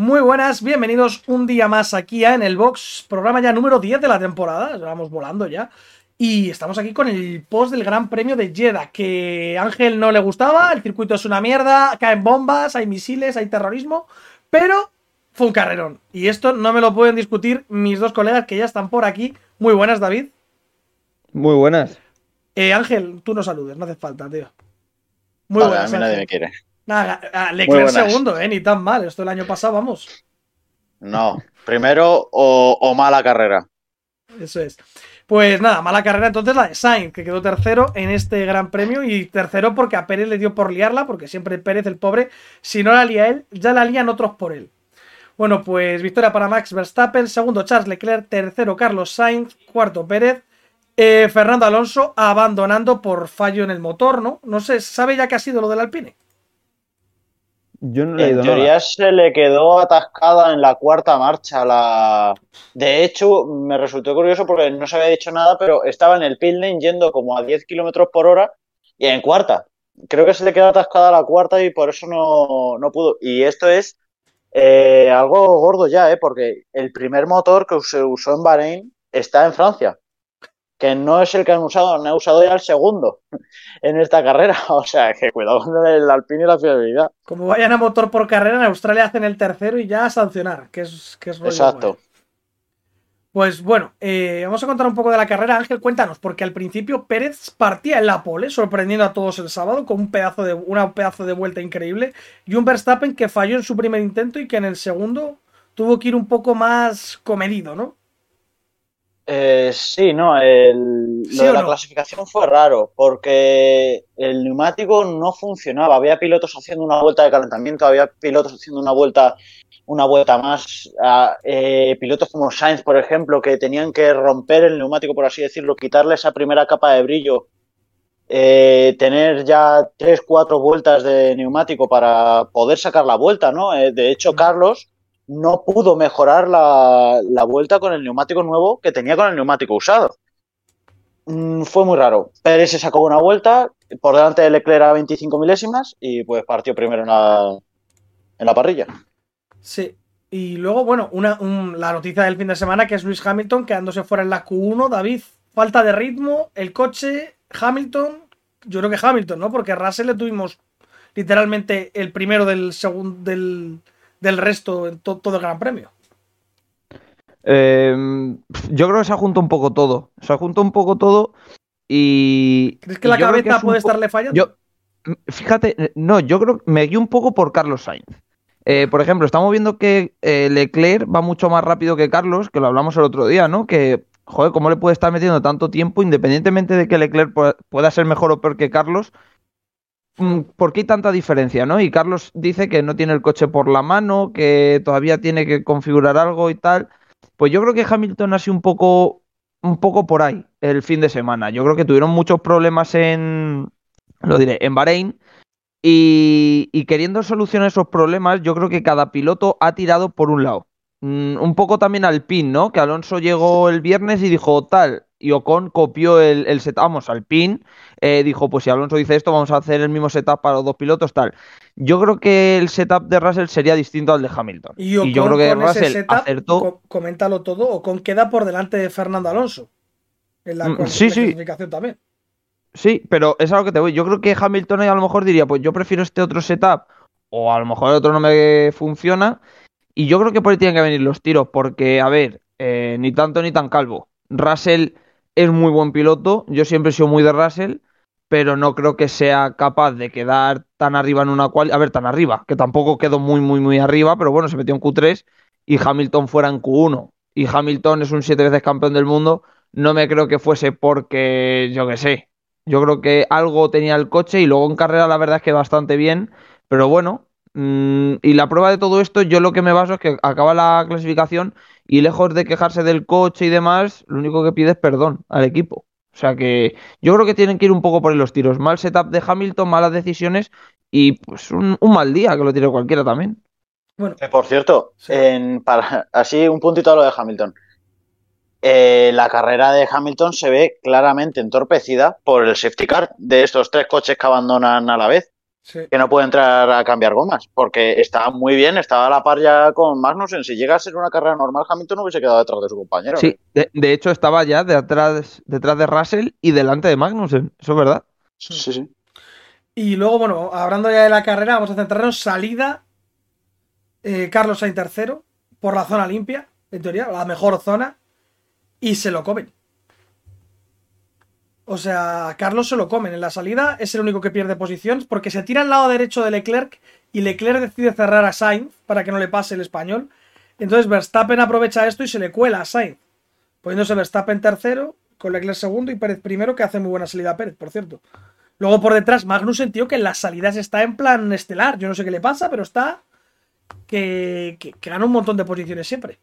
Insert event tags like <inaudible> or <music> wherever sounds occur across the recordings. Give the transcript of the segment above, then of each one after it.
Muy buenas, bienvenidos un día más aquí a En el Box, programa ya número 10 de la temporada, vamos volando ya. Y estamos aquí con el post del Gran Premio de Jeddah, que a Ángel no le gustaba, el circuito es una mierda, caen bombas, hay misiles, hay terrorismo, pero fue un carrerón. Y esto no me lo pueden discutir mis dos colegas que ya están por aquí. Muy buenas, David. Muy buenas. Eh, Ángel, tú no saludes, no hace falta, tío. Muy buenas. A mí nadie me quiere. Nada, Leclerc segundo, ¿eh? Ni tan mal. Esto el año pasado, vamos. No, primero o, o mala carrera. Eso es. Pues nada, mala carrera entonces la de Sainz, que quedó tercero en este gran premio y tercero porque a Pérez le dio por liarla, porque siempre Pérez, el pobre, si no la lía él, ya la lían otros por él. Bueno, pues victoria para Max Verstappen, segundo Charles Leclerc, tercero Carlos Sainz, cuarto Pérez, eh, Fernando Alonso abandonando por fallo en el motor, ¿no? No sé, ¿sabe ya qué ha sido lo del Alpine? Yo no en teoría se le quedó atascada en la cuarta marcha. La... De hecho, me resultó curioso porque no se había dicho nada, pero estaba en el pit lane yendo como a 10 kilómetros por hora y en cuarta. Creo que se le quedó atascada la cuarta y por eso no, pudo. Y esto es eh, algo gordo ya, ¿eh? porque el primer motor que se usó en Bahrein está en Francia que no es el que han usado, han usado ya el segundo <laughs> en esta carrera. <laughs> O sea, que cuidado con el Alpine y la fiabilidad. Como vayan a motor por carrera, en Australia hacen el tercero y ya a sancionar, que es, que es Exacto. Pues bueno, eh, vamos a contar un poco de la carrera. Ángel, cuéntanos, porque al principio Pérez partía en la pole, sorprendiendo a todos el sábado con un pedazo de, una pedazo de vuelta increíble. Y un Verstappen que falló en su primer intento y que en el segundo tuvo que ir un poco más comedido, ¿no? Eh, sí, no, el, lo de la clasificación fue raro porque el neumático no funcionaba. Había pilotos haciendo una vuelta de calentamiento, había pilotos haciendo una vuelta, una vuelta más. Eh, pilotos como Sainz, por ejemplo, que tenían que romper el neumático, por así decirlo, quitarle esa primera capa de brillo, eh, tener ya tres, cuatro vueltas de neumático para poder sacar la vuelta, ¿no? de hecho, Carlos no pudo mejorar la, vuelta con el neumático nuevo que tenía con el neumático usado. Mm, fue muy raro. Pérez se sacó una vuelta por delante de Leclerc a 25 milésimas y pues partió primero en la, en la parrilla. Sí. Y luego, bueno, una, la noticia del fin de semana que es Luis Hamilton quedándose fuera en la Q1. David, falta de ritmo, el coche, Hamilton. Yo creo que Hamilton, ¿no? Porque Russell le tuvimos literalmente el primero del segundo del del resto en todo el Gran Premio. Em, yo creo que se ha juntado un poco todo. Se ha juntado un poco todo y. ¿Crees que la cabeza puede estarle fallando? Yo, fíjate, no, yo creo que me guío un poco por Carlos Sainz. Eh, por ejemplo, estamos viendo que eh, Leclerc va mucho más rápido que Carlos, que lo hablamos el otro día, ¿no? Que, joder, ¿cómo le puede estar metiendo tanto tiempo, independientemente de que Leclerc pueda ser mejor o peor que Carlos? Mm, ¿por qué hay tanta diferencia, no? Y Carlos dice que no tiene el coche por la mano, que todavía tiene que configurar algo y tal. Pues yo creo que Hamilton ha sido un poco, un poco por ahí el fin de semana. Yo creo que tuvieron muchos problemas en, lo diré, en Bahrein. Y, y queriendo solucionar esos problemas, yo creo que cada piloto ha tirado por un lado. Mm, un poco también al pin, ¿no? Que Alonso llegó el viernes y dijo, tal, y Ocon copió el, el setup, vamos, al pin, eh, dijo, pues si Alonso dice esto, vamos a hacer el mismo setup para los dos pilotos, tal. Yo creo que el setup de Russell sería distinto al de Hamilton. Y, yo creo que Russell acertó... Coméntalo todo, Ocon queda por delante de Fernando Alonso. En la, mm, sí, clasificación también. Sí, pero es algo que te voy. Yo creo que Hamilton a lo mejor diría, pues yo prefiero este otro setup, o a lo mejor el otro no me funciona, y yo creo que por ahí tienen que venir los tiros, porque, a ver, eh, ni tanto ni tan calvo. Russell es muy buen piloto, yo siempre he sido muy de Russell, pero no creo que sea capaz de quedar tan arriba en una cual. A ver, tan arriba, que tampoco quedó muy, muy, muy arriba, pero bueno, se metió en Q3 y Hamilton fuera en Q1. Y Hamilton es un siete veces campeón del mundo. No me creo que fuese porque, yo qué sé, yo creo que algo tenía el coche y luego en carrera la verdad es que bastante bien, pero bueno, y la prueba de todo esto, yo lo que me baso es que acaba la clasificación y lejos de quejarse del coche y demás, lo único que pide es perdón al equipo. O sea que yo creo que tienen que ir un poco por los tiros. Mal setup de Hamilton, malas decisiones y pues un, mal día que lo tiene cualquiera también. Bueno. por cierto, en, para, así un puntito a lo de Hamilton. Eh, la carrera de Hamilton se ve claramente entorpecida por el safety car de estos tres coches que abandonan a la vez que no puede entrar a cambiar gomas, porque está muy bien, estaba a la par ya con Magnussen. Si llega a ser una carrera normal, Hamilton no hubiese quedado detrás de su compañero. Sí, de, hecho estaba ya detrás, detrás de Russell y delante de Magnussen, eso es verdad. Sí, sí. Y luego, bueno, hablando ya de la carrera, vamos a centrarnos salida. Eh, Carlos Sainz tercero, por la zona limpia, en teoría, la mejor zona, y se lo comen. O sea, Carlos se lo comen. En la salida es el único que pierde posiciones porque se tira al lado derecho de Leclerc y Leclerc decide cerrar a Sainz para que no le pase el español. Entonces Verstappen aprovecha esto y se le cuela a Sainz, poniéndose Verstappen tercero, con Leclerc segundo y Pérez primero, que hace muy buena salida a Pérez, por cierto. Luego por detrás, Magnussen, tío, que en las salidas está en plan estelar. Yo no sé qué le pasa, pero está que, que gana un montón de posiciones siempre.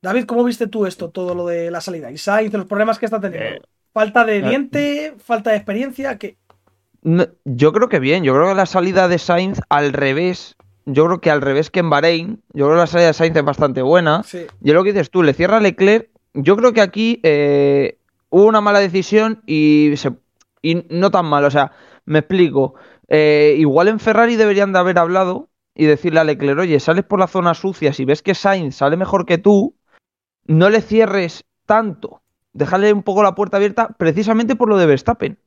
David, ¿cómo viste tú esto, todo lo de la salida? Y Sainz, los problemas que está teniendo. Eh, ¿Falta de eh, diente? ¿Falta de experiencia? ¿Qué? Yo creo que bien. Yo creo que la salida de Sainz al revés. Yo creo que al revés que en Bahrein. Yo creo que la salida de Sainz es bastante buena. Sí. Y lo que dices tú, le cierra Leclerc. Yo creo que aquí eh, hubo una mala decisión y, y no tan mal. O sea, me explico. igual en Ferrari deberían de haber hablado y decirle a Leclerc, oye, sales por la zona sucia, si ves que Sainz sale mejor que tú, no le cierres tanto, déjale un poco la puerta abierta precisamente por lo de Verstappen.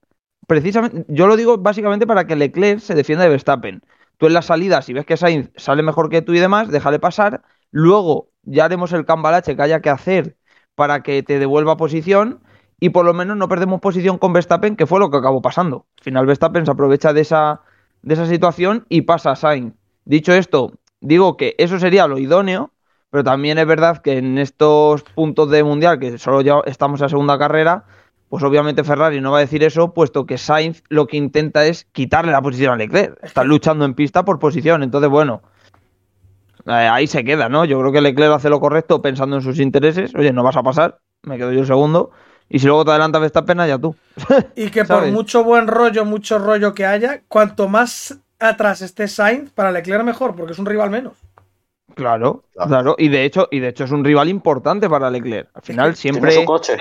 Precisamente, yo lo digo básicamente para que Leclerc se defienda de Verstappen. Tú en la salida, si ves que Sainz sale mejor que tú y demás, déjale pasar. Luego ya haremos el cambalache que haya que hacer para que te devuelva posición y por lo menos no perdemos posición con Verstappen, que fue lo que acabó pasando. Al final Verstappen se aprovecha de esa, de esa situación y pasa a Sainz. Dicho esto, digo que eso sería lo idóneo, pero también es verdad que en estos puntos de mundial, que solo ya estamos en la segunda carrera, pues obviamente Ferrari no va a decir eso, puesto que Sainz lo que intenta es quitarle la posición a Leclerc. Está luchando en pista por posición. Entonces, bueno, eh, ahí se queda, ¿no? Yo creo que Leclerc hace lo correcto pensando en sus intereses. Oye, no vas a pasar, me quedo yo segundo. Y si luego te adelantas esta pena, ya tú. <laughs> Y que por mucho buen rollo, mucho rollo que haya, cuanto más atrás esté Sainz, para Leclerc mejor, porque es un rival menos. Claro, claro, y de hecho, y de hecho es un rival importante para Leclerc. Al final siempre coche.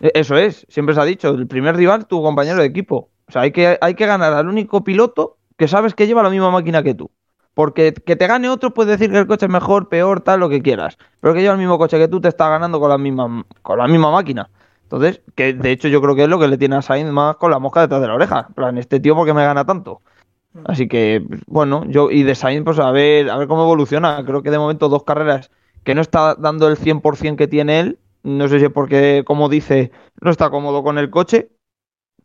eso es, siempre se ha dicho, el primer rival tu compañero de equipo. O sea, hay que, hay que ganar al único piloto que sabes que lleva la misma máquina que tú. Porque que te gane otro puede decir que el coche es mejor, peor, tal, lo que quieras. Pero que lleva el mismo coche que tú te está ganando con la misma, con la misma máquina. Entonces, que de hecho yo creo que es lo que le tiene a Sainz más con la mosca detrás de la oreja. En plan, este tío porque me gana tanto. Así que, bueno, yo y de Sainz, pues a ver, a ver cómo evoluciona. Creo que de momento dos carreras que no está dando el 100% que tiene él. No sé si es porque, como dice, no está cómodo con el coche.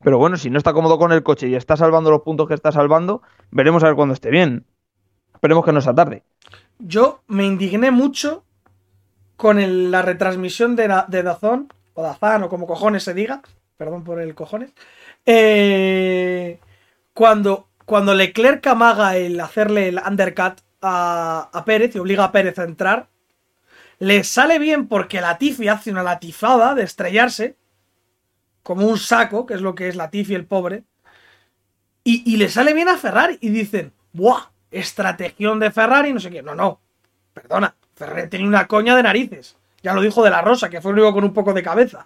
Pero bueno, si no está cómodo con el coche y está salvando los puntos que está salvando, veremos a ver cuándo esté bien. Esperemos que no sea tarde. Yo me indigné mucho con la retransmisión de, de Dazón, o Dazán, o como cojones se diga, perdón por el cojones, eh, cuando cuando Leclerc amaga el hacerle el undercut a, Pérez y obliga a Pérez a entrar, le sale bien porque Latifi hace una latifada de estrellarse, como un saco, que es lo que es Latifi el pobre, y, le sale bien a Ferrari y dicen, ¡buah! Estrategión de Ferrari, no sé qué. No, no, perdona, Ferrari tenía una coña de narices. Ya lo dijo de la Rosa, que fue el único con un poco de cabeza.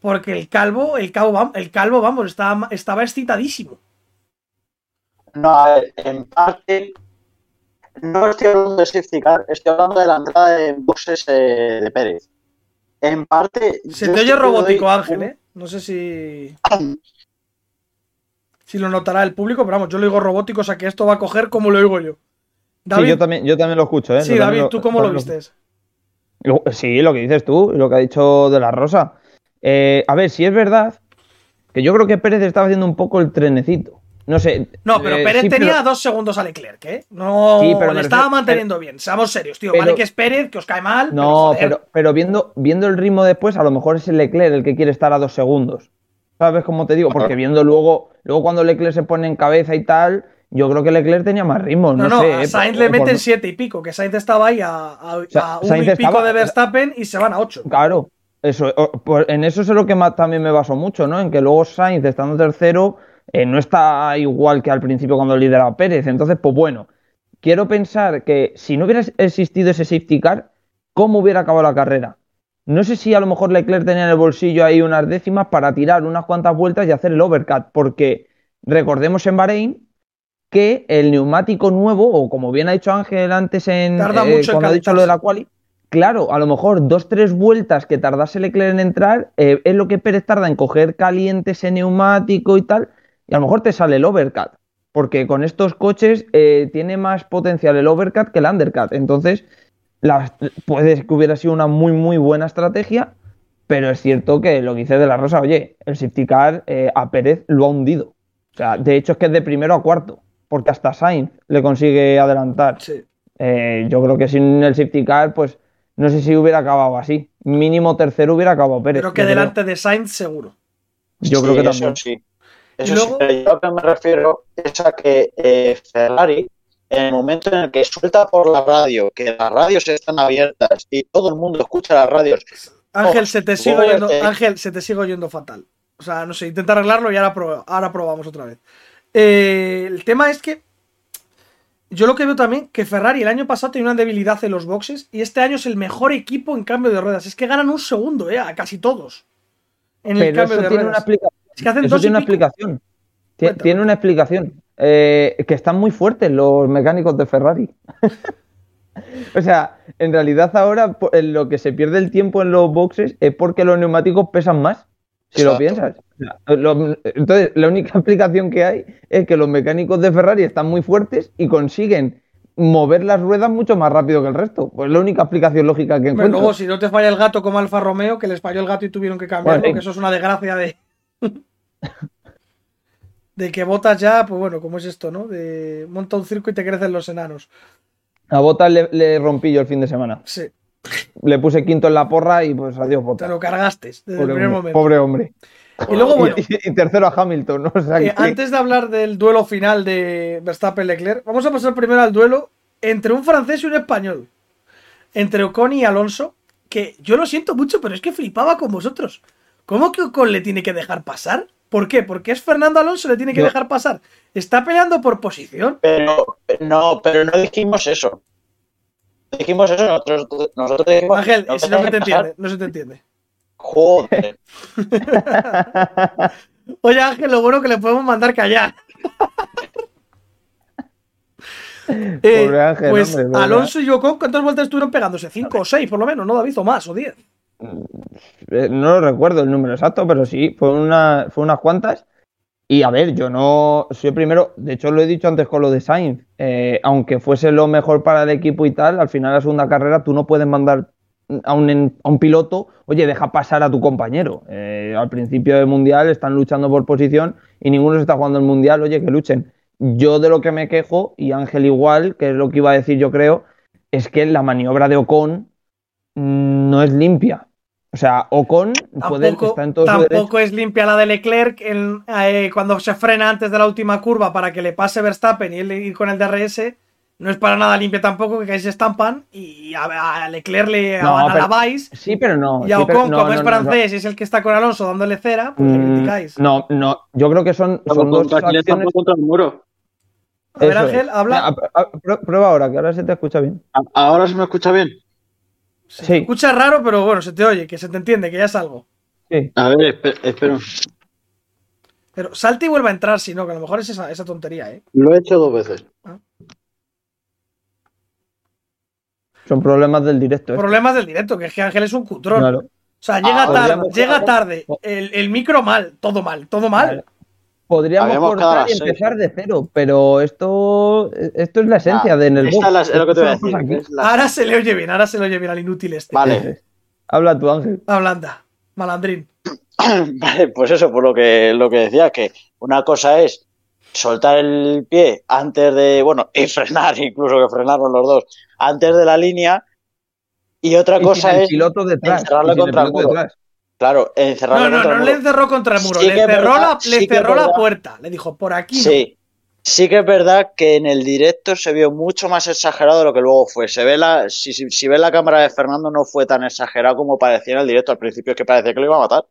Porque el calvo, el calvo, el calvo vamos, estaba, estaba excitadísimo. No, a ver, en parte no estoy hablando de safety estoy hablando de la entrada de boxes eh, de Pérez. En parte. Se te oye robótico, Ángel, ¿eh? No sé si. si lo notará el público, pero vamos, yo lo digo robótico, o sea que esto va a coger como lo oigo yo. Sí, yo también, yo también lo escucho, ¿eh? Sí, David, ¿tú cómo lo, vistes? Sí, lo que dices tú, lo que ha dicho de la Rosa. Eh, a ver, si es verdad que yo creo que Pérez estaba haciendo un poco el trenecito. No sé. No, pero eh, Pérez tenía dos segundos a Leclerc, ¿eh? No, pero le estaba manteniendo bien. Seamos serios, tío. vale que es Pérez, que os cae mal. No, pero, pero, viendo, viendo el ritmo después, a lo mejor es el Leclerc el que quiere estar a dos segundos. ¿Sabes cómo te digo? Porque viendo luego, luego cuando Leclerc se pone en cabeza y tal, yo creo que Leclerc tenía más ritmo. No, no, sé, a Sainz le meten siete y pico, que Sainz estaba ahí a, a, un y pico de Verstappen y se van a ocho. Claro, eso, en eso es lo que más, también me baso mucho, ¿no? En que luego Sainz estando tercero eh, no está igual que al principio cuando lideraba Pérez. Entonces, pues bueno, quiero pensar que si no hubiera existido ese safety car, ¿cómo hubiera acabado la carrera? No sé si a lo mejor Leclerc tenía en el bolsillo ahí unas décimas para tirar unas cuantas vueltas y hacer el overcut, porque recordemos en Bahrein que el neumático nuevo, o como bien ha dicho Ángel antes en Tarda mucho en cuando ha dicho lo de la quali, claro, a lo mejor dos, tres vueltas que tardase Leclerc en entrar, eh, es lo que Pérez tarda en coger caliente ese neumático y tal, y a lo mejor te sale el overcut, porque con estos coches eh, tiene más potencial el overcut que el undercut, entonces la- puede que hubiera sido una muy, muy buena estrategia, pero es cierto que lo que dice de la Rosa, oye, el safety car eh, a Pérez lo ha hundido. O sea, de hecho es que es de primero a cuarto, porque hasta Sainz le consigue adelantar. Sí. Eh, yo creo que sin el safety car, pues no sé si hubiera acabado así. Mínimo tercero hubiera acabado Pérez. Creo que delante de Sainz seguro. Yo Sí, creo que eso también. sí. Eso luego- sí, pero yo a lo que me refiero es a que eh, Ferrari, en el momento en el que suelta por la radio, que las radios están abiertas y todo el mundo escucha las radios, Ángel, Oh, se te sigue joder, oyendo, eh. Ángel, se te sigue oyendo fatal. O sea, no sé, intenta arreglarlo y ahora, ahora probamos otra vez. Eh, el tema es que yo lo que veo también que Ferrari el año pasado tenía una debilidad en los boxes y este año es el mejor equipo en cambio de ruedas. Es que ganan un segundo, eh, a casi todos. En el Pero cambio eso de tiene ruedas. Es que hacen Eso dos tiene una explicación. Tiene una explicación. Eh, que están muy fuertes los mecánicos de Ferrari. <laughs> o sea, en realidad ahora en lo que se pierde el tiempo en los boxes es porque los neumáticos pesan más. Si lo piensas. Lo- entonces, la única <laughs> explicación que hay es que los mecánicos de Ferrari están muy fuertes y consiguen mover las ruedas mucho más rápido que el resto. Pues es la única explicación lógica que encuentro. luego, si no te falla el gato como Alfa Romeo, que les falló el gato y tuvieron que cambiarlo, Bueno, sí. que eso es una desgracia de. <laughs> de que botas ya, pues bueno, como es esto, ¿no? De monta un circo y te crecen los enanos. A Botas le, le rompí yo el fin de semana. Sí, Le puse quinto en la porra y pues adiós te Botas. lo cargaste desde el Pobre primer hombre, momento. pobre hombre. Y luego, bueno, Y, y tercero a Hamilton, ¿no? <laughs> O sea, eh, que- antes de hablar del duelo final de Verstappen-Leclerc, vamos a pasar primero al duelo entre un francés y un español. Entre Ocon y Alonso, que yo lo siento mucho, pero es que flipaba con vosotros. ¿Cómo que Ocon le tiene que dejar pasar? ¿Por qué? Porque es Fernando Alonso, le tiene que dejar pasar. Está peleando por posición. pero no, pero no dijimos eso. Dijimos eso, nosotros, nosotros dijimos Ángel, no si no se te entiende, no se te entiende. Joder. <laughs> Oye, Ángel, lo bueno que le podemos mandar callar. <laughs> Eh, Pobre Ángel, pues hombre, Alonso y Ocon, ¿cuántas vueltas estuvieron pegándose? ¿Cinco o seis, por lo menos? ¿No, David? ¿O más? ¿O diez? Eh, No recuerdo el número exacto, pero sí, fue, una, unas cuantas. Y a ver, yo no soy primero, de hecho lo he dicho antes con lo de Sainz, eh, aunque fuese lo mejor para el equipo y tal, al final la segunda carrera tú no puedes mandar a un, a un piloto, oye, deja pasar a tu compañero. Eh, al principio del mundial están luchando por posición y ninguno se está jugando el mundial, oye, que luchen. Yo de lo que me quejo, y Ángel igual, que es lo que iba a decir yo creo, es que la maniobra de Ocon mm, no es limpia. O sea, Ocon puede Tampoco, está en todo tampoco es limpia la de Leclerc en- eh, cuando se frena antes de la última curva para que le pase Verstappen y él ir con el DRS. No es para nada limpia tampoco, que ahí se estampan y a, a Leclerc le No, a-. Sí, pero no. Y a sí, pero- Ocon, no, como no, es no, no. francés y es el que está con Alonso dándole cera, pues le Mm, criticáis. No, no, yo creo que son, son dos acciones. contra el muro. A ver, Eso Ángel, es. habla. Mira, Prueba ahora, que ahora se te escucha bien. Ahora se me escucha bien. Se sí. escucha raro, pero bueno, se te oye, que se te entiende, que ya es algo. Sí. A ver, espe- espera. Pero salte y vuelva a entrar, si no, que a lo mejor es esa, esa tontería, ¿eh? Lo he hecho dos veces. Son problemas del directo. ¿eh? Problemas del directo, que es que Ángel es un cutrón. Claro. O sea, llega Ah, tarde, llega tarde. El, el micro mal, todo mal, todo mal. Vale. Podríamos Habíamos cortar y seis, empezar de cero, pero esto, esto es la esencia Ah, de en el esta box. es la- es lo que te voy a decir. la- Ahora se le oye bien, ahora se le oye bien al inútil este. Vale. Habla tú, Ángel. Hablanda, malandrín. <coughs> Vale, pues eso, por lo que, lo que decía, que una cosa es soltar el pie antes de, bueno, y frenar, incluso que frenaron los dos, antes de la línea, y otra Y sin cosa el es, piloto detrás. encerrarle el contra el piloto muro. detrás. Claro, encerrarlo No, no, contra no el le muro. encerró contra el muro, Sí le que es cerró, verdad, la, le sí que es cerró la puerta. Le dijo, por aquí. no. Sí, sí que es verdad que en el directo se vio mucho más exagerado de lo que luego fue. Se ve la, si, si, si ves la cámara de Fernando no fue tan exagerado como parecía en el directo al principio, que parecía que lo iba a matar.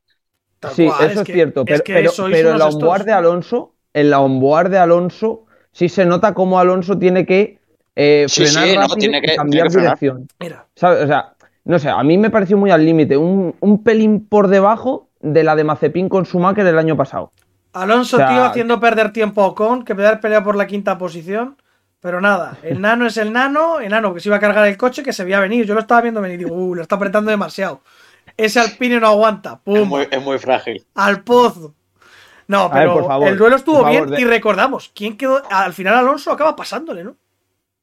Sí, cual, eso es, que- cierto, es pero, que pero, sois pero en la onboard de Alonso, en la onboard de Alonso, sí se nota cómo Alonso tiene que eh, frenar sí, no, rápido tiene y que- cambiar tiene que frenar. dirección. Mira, ¿Sabes? O sea, no sé, a mí me pareció muy al límite, un, un pelín por debajo de la de Mazepin con Schumacher el año pasado. Alonso, O sea, tío, haciendo perder tiempo a Ocon, que pelear por la quinta posición. Pero nada, el nano es el nano, enano que se iba a cargar el coche que se veía venir. Yo lo estaba viendo venir y digo, uh, lo está apretando demasiado. Ese Alpine no aguanta. Es ¡Pum! muy, es muy frágil. Al pozo. No, ver, pero por favor, el duelo estuvo favor, bien de- y recordamos, ¿quién quedó? Al final Alonso acaba pasándole, ¿no?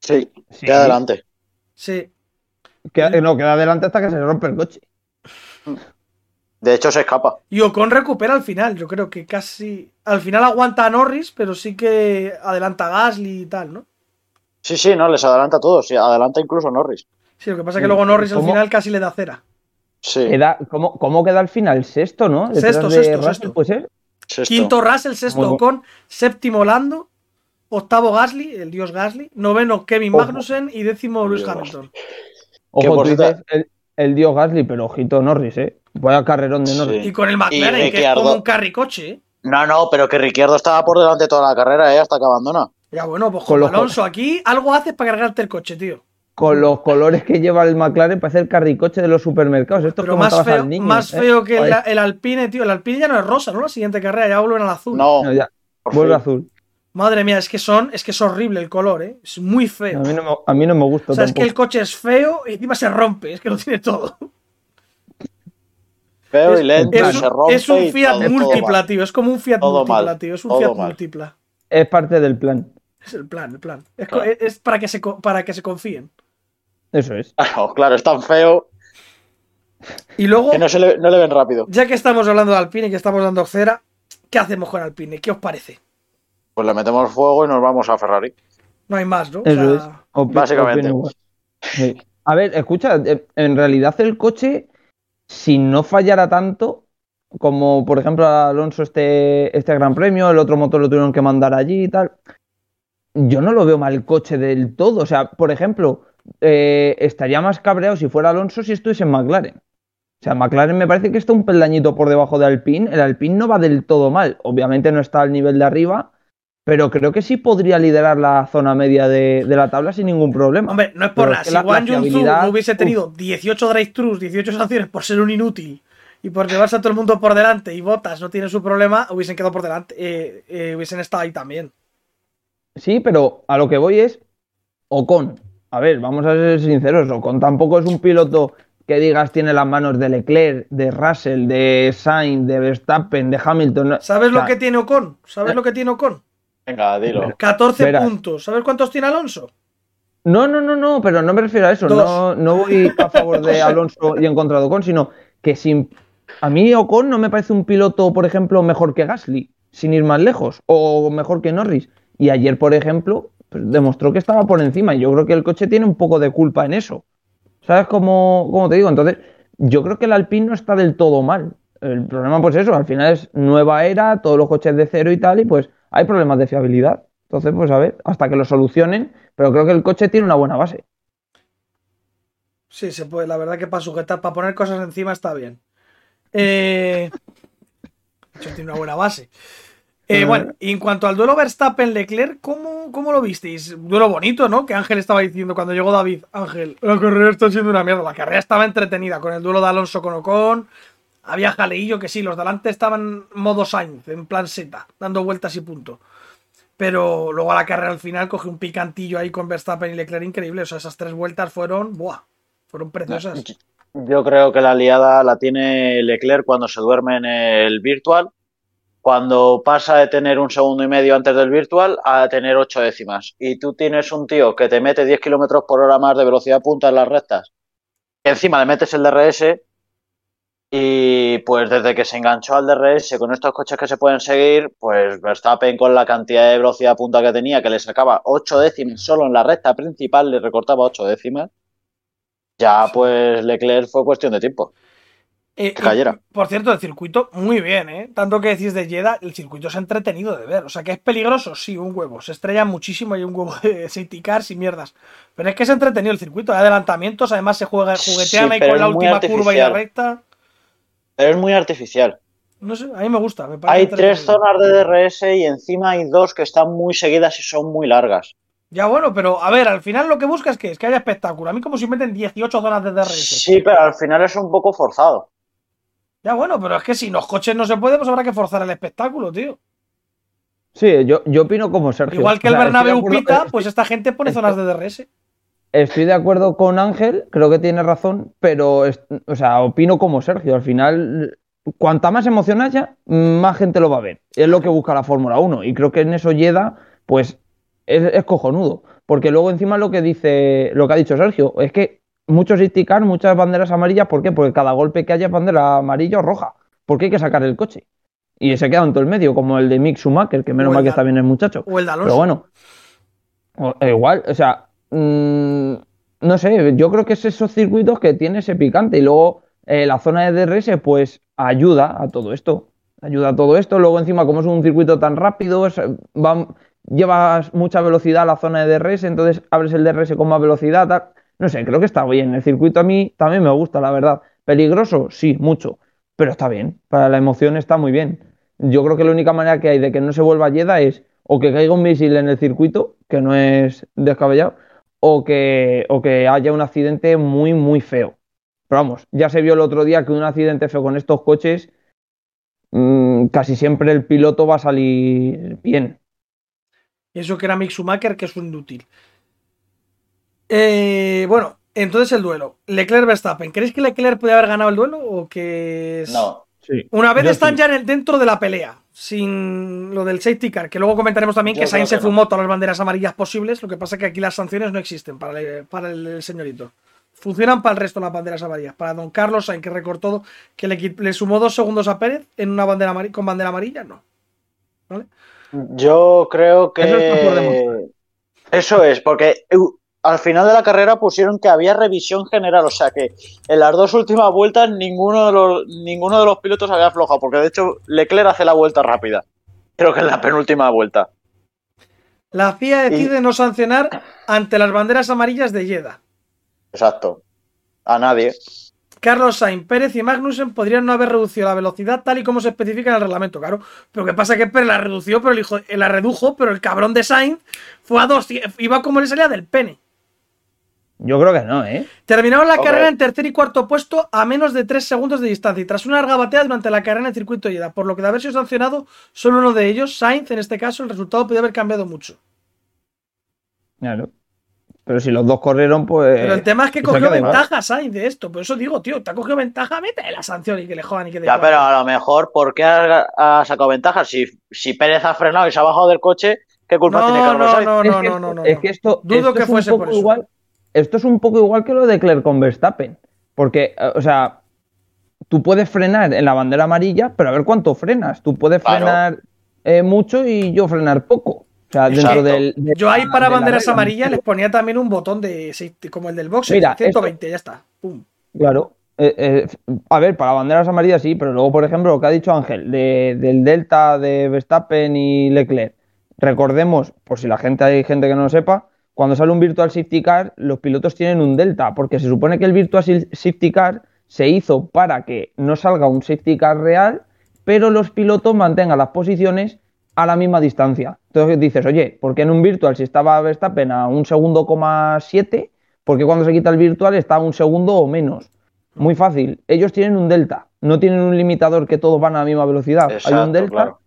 Sí, Sí. queda adelante. Sí. Queda- no, queda adelante hasta que se rompe el coche. De hecho, se escapa. Y Ocon recupera al final, yo creo que casi. Al final aguanta a Norris, pero sí que adelanta a Gasly y tal, ¿no? Sí, sí, no, les adelanta a todos. Sí, adelanta incluso a Norris. Sí, lo que pasa es que luego Norris al final casi le da cera. Sí, Queda- ¿cómo, ¿Cómo queda al final? Sexto, ¿no? Detrás Sexto, de sexto, Russell, sexto. puede ser. sexto. Quinto Russell, sexto Muy Ocon, séptimo Lando, octavo Gasly, el dios Gasly, noveno Kevin Ojo. Magnussen y décimo Lewis Dios. Hamilton. Ojo, tú dices el, el Dio Gasly, pero ojito Norris, ¿eh? Vaya carrerón de Sí. Norris. Y con el McLaren, que es como un carricoche, ¿eh? No, no, pero que Ricciardo estaba por delante toda la carrera, ¿eh? Hasta que abandona. Ya bueno, pues Con con los- Alonso aquí algo haces para cargarte el coche, tío. Con los colores que lleva el McLaren parece el carricoche de los supermercados. Esto es Pero como más feo, al niño, más ¿eh? feo que el, Alpine, tío. El Alpine ya no es rosa, ¿no? La siguiente carrera ya vuelven al azul. No, no, ya, vuelve fin. azul. Madre mía, es que son, es que es horrible el color, ¿eh? Es muy A feo. mí no me, a mí no me gusta o sea, es que el coche es feo y encima se rompe, es que lo tiene todo. Feo Es, y lento, es se rompe. es un Fiat todo- múltipla, tío. Es como un Fiat Todo múltipla, mal, tío. Es un todo Fiat mal. múltipla. Es parte del plan. Es el plan, el plan. Es, co- Claro. es para, que se, para que se confíen. Eso es. Claro, <laughs> claro, es tan feo Y luego, que no, se le, no le ven rápido. ya que estamos hablando de Alpine y que estamos dando cera, ¿qué hacemos con Alpine? ¿Qué os parece? Pues le metemos fuego y nos vamos a Ferrari. No hay más, ¿no? O Eso sea, es. Opi- básicamente. Sí. A ver, escucha, en realidad el coche, si no fallara tanto, como por ejemplo Alonso este, este Gran Premio, el otro motor lo tuvieron que mandar allí y tal, yo no lo veo mal el coche del todo. O sea, por ejemplo, eh, estaría más cabreado si fuera Alonso si estuviese en McLaren. O sea, McLaren me parece que está un peldañito por debajo de Alpine. El Alpine no va del todo mal. Obviamente no está al nivel de arriba, pero creo que sí podría liderar la zona media de, de la tabla sin ningún problema. Hombre, no es por nada. Si Wang fiabilidad, no hubiese tenido 18 drive-thrus, 18 sanciones por ser un inútil y por llevarse a todo el mundo por delante y Botas no tiene su problema, hubiesen quedado por delante, eh, eh, hubiesen estado ahí también. Sí, pero a lo que voy es Ocon. A ver, vamos a ser sinceros, Ocon tampoco es un piloto que digas tiene las manos de Leclerc, de Russell, de Sainz, de Verstappen, de Hamilton. ¿Sabes o sea, lo que tiene Ocon? ¿Sabes eh. lo que tiene Ocon? Venga, dilo. 14 Verás. puntos. ¿Sabes cuántos tiene Alonso? No, no, no, no, pero no me refiero a eso. No voy a favor de <laughs> Alonso y en contra de Ocon, sino que sin. A mí Ocon no me parece un piloto, por ejemplo, mejor que Gasly, sin ir más lejos, o mejor que Norris. Y ayer, por ejemplo, pues, demostró que estaba por encima. Y yo creo que el coche tiene un poco de culpa en eso. ¿Sabes cómo, cómo te digo? Entonces, yo creo que el Alpine no está del todo mal. El problema, pues eso, al final es nueva era, todos los coches de cero y tal, y pues hay problemas de fiabilidad. Entonces, pues a ver, hasta que lo solucionen, pero creo que el coche tiene una buena base. Sí, se puede. La verdad que para sujetar, para poner cosas encima está bien. Eh... tiene una buena base. Eh, Eh. bueno, y en cuanto al duelo Verstappen-Leclerc, ¿cómo, ¿cómo lo visteis? Duelo bonito, ¿no? Que Ángel estaba diciendo cuando llegó David. Ángel, la carrera está siendo una mierda. La carrera estaba entretenida con el duelo de Alonso con Ocon. Había jaleillo que sí, los delante estaban modo Sainz, en plan seta, dando vueltas y punto. Pero luego a la carrera al final coge un picantillo ahí con Verstappen y Leclerc increíble. O sea, esas tres vueltas fueron, ¡buah! Fueron preciosas. Yo creo que la liada la tiene Leclerc cuando se duerme en el virtual, cuando pasa de tener un segundo y medio antes del virtual a tener ocho décimas. Y tú tienes un tío que te mete 10 kilómetros por hora más de velocidad punta en las rectas, encima le metes el DRS, y pues desde que se enganchó al DRS con estos coches que se pueden seguir, pues Verstappen con la cantidad de velocidad punta que tenía, que le sacaba ocho décimas solo en la recta principal, le recortaba ocho décimas. Ya pues Leclerc fue cuestión de tiempo. Eh, que cayera. y, por cierto, el circuito, muy bien, ¿eh? Tanto que decís de Jeddah, el circuito es entretenido de ver. O sea, que es peligroso, sí, un huevo. Se estrella muchísimo y un huevo de safety cars y mierdas. Pero es que es entretenido el circuito. Hay adelantamientos, además se juega, juguetean Sí, ahí con la última curva y la recta. Pero es muy artificial. No sé, a mí me gusta. Me parece Hay tres zonas de DRS y encima hay dos que están muy seguidas y son muy largas. Ya bueno, pero a ver, al final lo que buscas es que es que haya espectáculo. A mí como si meten 18 zonas de DRS. Sí, pero al final es un poco forzado. Ya bueno, pero es que si los coches no se puede, pues habrá que forzar el espectáculo, tío. Sí, yo, yo opino como Sergio. Igual que O el Bernabéu pita, pues esta gente pone zonas de DRS. Estoy de acuerdo con Ángel, creo que tiene razón, pero, es- o sea, opino como Sergio. Al final, cuanta más emoción haya, más gente lo va a ver. Es lo que busca la Fórmula 1. Y creo que en eso Yeda, pues, es, es cojonudo. Porque luego encima lo que dice, lo que ha dicho Sergio, es que muchos car muchas banderas amarillas, ¿por qué? Porque cada golpe que haya es bandera amarilla o roja. Porque hay que sacar el coche. Y se queda en todo el medio, como el de Mick Schumacher, que menos mal que está bien el muchacho. O el de Alonso. Pero bueno, igual, o sea, mm, no sé, yo creo que es esos circuitos que tiene ese picante. Y luego eh, la zona de DRS pues ayuda a todo esto, ayuda a todo esto, luego encima como es un circuito tan rápido, llevas mucha velocidad a la zona de DRS, entonces abres el DRS con más velocidad, no sé, creo que está bien, el circuito a mí también me gusta, la verdad, peligroso, sí, mucho, pero está bien, para la emoción está muy bien. Yo creo que la única manera que hay de que no se vuelva Yeda es o que caiga un misil en el circuito, que no es descabellado, o que, o que haya un accidente muy, muy feo. Pero vamos, ya se vio el otro día que un accidente feo con estos coches, mm, casi siempre el piloto va a salir bien. Y eso que era Mick Schumacher, que es un inútil. Eh, bueno, entonces el duelo. Leclerc-Verstappen. ¿Creéis que Leclerc puede haber ganado el duelo o que es... No. Sí. Una vez Yo están sí. ya en el- dentro de la pelea, sin lo del safety car, que luego comentaremos también Yo que Sainz se no. fumó todas las banderas amarillas posibles, lo que pasa es que aquí las sanciones no existen para el, para el señorito. Funcionan para el resto las banderas amarillas. Para Don Carlos Sainz, que recortó que le, le sumó dos segundos a Pérez en una bandera amari- con bandera amarilla, no. ¿Vale? Yo creo que. Eso es, porque al final de la carrera pusieron que había revisión general, o sea que en las dos últimas vueltas ninguno de los, ninguno de los pilotos había aflojado, porque de hecho Leclerc hace la vuelta rápida. Creo que en la penúltima vuelta. La FIA decide no sancionar ante las banderas amarillas de Jeddah. Exacto. A nadie. Carlos Sainz, Pérez y Magnussen podrían no haber reducido la velocidad tal y como se especifica en el reglamento, claro. Pero que pasa que Pérez la redució, pero el hijo, la redujo, pero el cabrón de Sainz fue a dos, iba como le salía del pene. Yo creo que no, ¿eh? Terminaron la carrera en tercer y cuarto puesto a menos de 3 segundos de distancia y tras una larga batalla durante la carrera en el circuito de Jeddah, por lo que de haber sido sancionado solo uno de ellos, Sainz, en este caso, el resultado podría haber cambiado mucho. Claro. Pero si los dos corrieron, pues. Pero el tema es que cogió ventaja Sainz de esto, por eso digo, tío, te ha cogido ventaja, mete la sanción y que le jodan y que de Ya, pero a lo mejor, ¿por qué ha, ha sacado ventaja? Si, si Pérez ha frenado y se ha bajado del coche, ¿qué culpa No, tiene Carlos no, Sainz? no, no, <laughs> no, no, no. Es que esto, Dudo esto que es un fuese poco por eso. igual. Esto es un poco igual que lo de Leclerc con Verstappen. Porque, eh, o sea, tú puedes frenar en la bandera amarilla, pero a ver cuánto frenas. Tú puedes Claro. frenar eh, mucho y yo frenar poco. O sea, dentro del. de- Yo ahí para banderas regla. amarillas les ponía también un botón de como el del boxe, Mira, 120, ya está. Pum. Claro. Eh, eh, a ver, para banderas amarillas sí, pero luego, por ejemplo, lo que ha dicho Ángel, de- del Delta de Verstappen y Leclerc. Recordemos, por si la gente hay gente que no lo sepa, cuando sale un Virtual Safety Car, los pilotos tienen un Delta, porque se supone que el Virtual Sa- Safety Car se hizo para que no salga un Safety Car real, pero los pilotos mantengan las posiciones a la misma distancia. Entonces dices, oye, ¿por qué en un Virtual si estaba Verstappen a un segundo coma siete, ¿por qué cuando se quita el Virtual está a un segundo o menos? Muy fácil. Ellos tienen un delta, no tienen un limitador que todos van a la misma velocidad. hay un delta claro.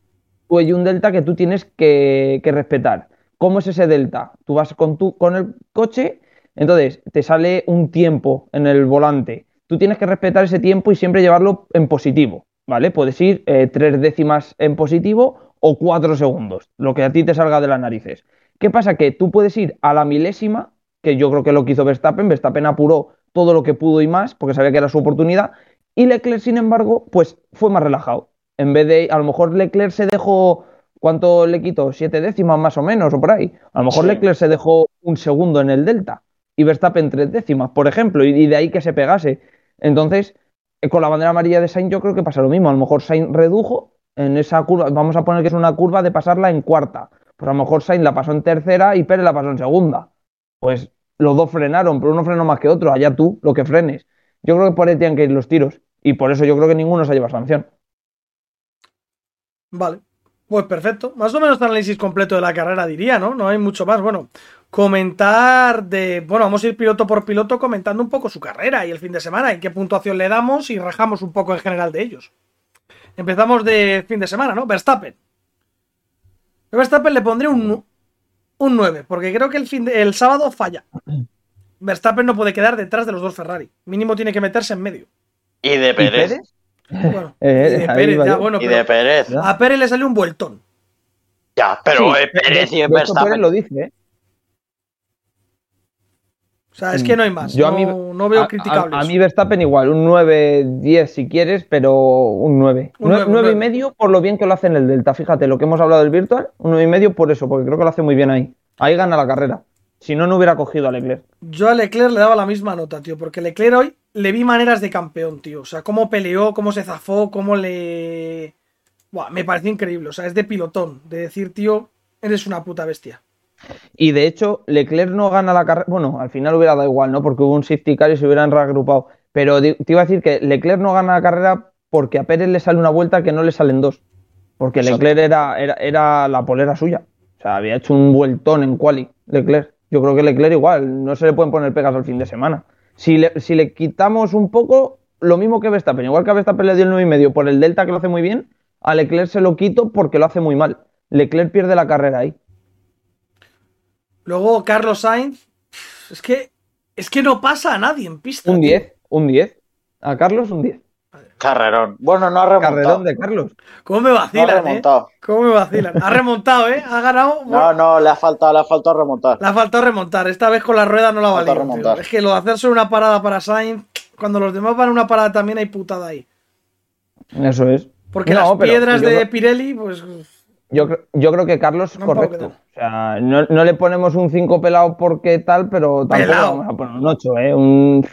o hay un delta que tú tienes que, que respetar. ¿Cómo es ese delta? Tú vas con, con el coche, entonces te sale un tiempo en el volante. Tú tienes que respetar ese tiempo y siempre llevarlo en positivo, ¿vale? Puedes ir eh, tres décimas en positivo o cuatro segundos, lo que a ti te salga de las narices. ¿Qué pasa? Que tú puedes ir a la milésima, que yo creo que lo que hizo Verstappen, Verstappen apuró todo lo que pudo y más, porque sabía que era su oportunidad, y Leclerc, sin embargo, pues fue más relajado. En vez de, a lo mejor Leclerc se dejó, ¿cuánto le quitó? Siete décimas más o menos, o por ahí. A lo mejor Sí. Leclerc se dejó un segundo en el Delta y Verstappen tres décimas, por ejemplo, y, y de ahí que se pegase. Entonces, eh, con la bandera amarilla de Sainz yo creo que pasa lo mismo. A lo mejor Sainz redujo en esa curva, vamos a poner que es una curva de pasarla en cuarta. Pues a lo mejor Sainz la pasó en tercera y Pérez la pasó en segunda. Pues los dos frenaron, pero uno frenó más que otro, allá tú, lo que frenes. Yo creo que por ahí tienen que ir los tiros. Y por eso yo creo que ninguno se lleva sanción. Vale. Pues perfecto. Más o menos el análisis completo de la carrera, diría, ¿no? No hay mucho más. Bueno, comentar de. Bueno, vamos a ir piloto por piloto comentando un poco su carrera y el fin de semana, en qué puntuación le damos y rajamos un poco en general de ellos. Empezamos de fin de semana, ¿no? Verstappen. Yo Verstappen le pondré un, un 9, porque creo que el, fin de- el sábado falla. Verstappen no puede quedar detrás de los dos Ferrari. Mínimo tiene que meterse en medio. Y de ¿Y Pérez. Bueno, <laughs> Eh, y de Pérez, iba ya, yo. bueno, Y pero de Pérez. ¿Ya? a Pérez le salió un vueltón. Ya, pero Sí, eh, Pérez y Verstappen. Pérez lo dice, ¿eh? O sea, es que no hay más. Yo a no, mí- no veo A- criticables. A, a mí Verstappen igual, un 9-10 si quieres, pero un 9. Un nueve, un 9 y medio por lo bien que lo hace en el Delta. Fíjate, lo que hemos hablado del Virtual, un 9 y medio por eso, porque creo que lo hace muy bien ahí. Ahí gana la carrera. Si no, no hubiera cogido a Leclerc. Yo a Leclerc le daba la misma nota, tío, porque Leclerc hoy le vi maneras de campeón, tío. O sea, cómo peleó, cómo se zafó, cómo le... Buah, me pareció increíble. O sea, es de pilotón, de decir, tío, eres una puta bestia. Y de hecho, Leclerc no gana la carrera. Bueno, al final hubiera dado igual, ¿no? Porque hubo un safety car y se hubieran reagrupado. Pero te iba a decir que Leclerc no gana la carrera porque a Pérez le sale una vuelta que no le salen dos. Porque Exacto. Leclerc era, era, era la polera suya. O sea, había hecho un vueltón en quali, Leclerc. Yo creo que Leclerc igual, no se le pueden poner pegas al fin de semana. Si le, si le quitamos un poco, lo mismo que Verstappen. Igual que a Verstappen le dio el 9,5 por el Delta que lo hace muy bien, a Leclerc se lo quito porque lo hace muy mal. Leclerc pierde la carrera ahí. Luego Carlos Sainz, es que es que no pasa a nadie en pista. Un tío. 10, un 10. A Carlos un 10. Carrerón. Bueno, no ha remontado. Carrerón de Carlos. ¿Cómo me No ha vacilan, eh? remontado. ¿Cómo me vacilan? Ha remontado, ¿eh? Ha ganado. No, no, le ha faltado, le ha faltado remontar. Le ha faltado remontar. Esta vez con la rueda no la ha Falta valido. remontar. tío. Es que lo de hacer solo una parada para Sainz, cuando los demás van a una parada también hay putada ahí. Eso es. Porque No, las piedras yo de creo- Pirelli, pues. Yo, yo creo que Carlos No correcto. O sea, no, no le ponemos un 5 pelado porque tal, pero tampoco vamos a poner un 8, ¿eh? Un,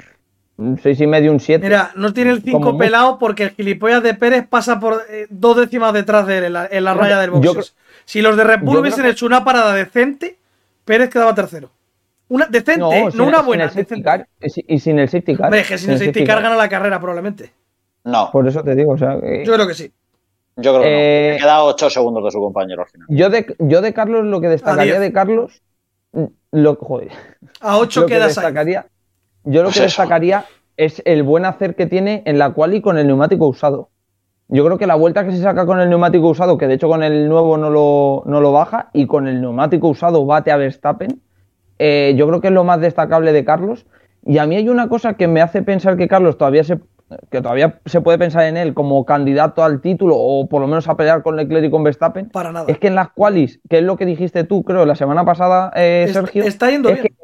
un 6 y medio, un 7. Mira, no tiene el 5 Como mucho. pelado porque el gilipollas de Pérez pasa por eh, dos décimas detrás de él en la, en la Yo raya del boxes. Si los de Red Bull hubiesen que- hecho una parada decente, Pérez quedaba tercero. Una decente, no, ¿eh? una sin buena. decente. car, y si- y sin el safety car. Hombre, que sin el safety car gana la carrera probablemente. No, Por eso te digo, o sea, que- Yo creo que sí. yo creo que Eh, no. Le queda 8 segundos de su compañero al final. yo, de, yo de Carlos lo que destacaría de Carlos, mm, lo, joder, A 8 <laughs> lo que queda Sainz. Yo lo Pues que eso. destacaría es el buen hacer que tiene en la quali con el neumático usado. Yo creo que la vuelta que se saca con el neumático usado, que de hecho con el nuevo no lo, no lo baja, y con el neumático usado bate a Verstappen, eh, yo creo que es lo más destacable de Carlos. Y a mí hay una cosa que me hace pensar que Carlos todavía se, que todavía se puede pensar en él como candidato al título, o por lo menos a pelear con Leclerc y con Verstappen, Para nada. es que en las qualis, que es lo que dijiste tú, creo, la semana pasada, eh, Es- Sergio, está yendo es bien. que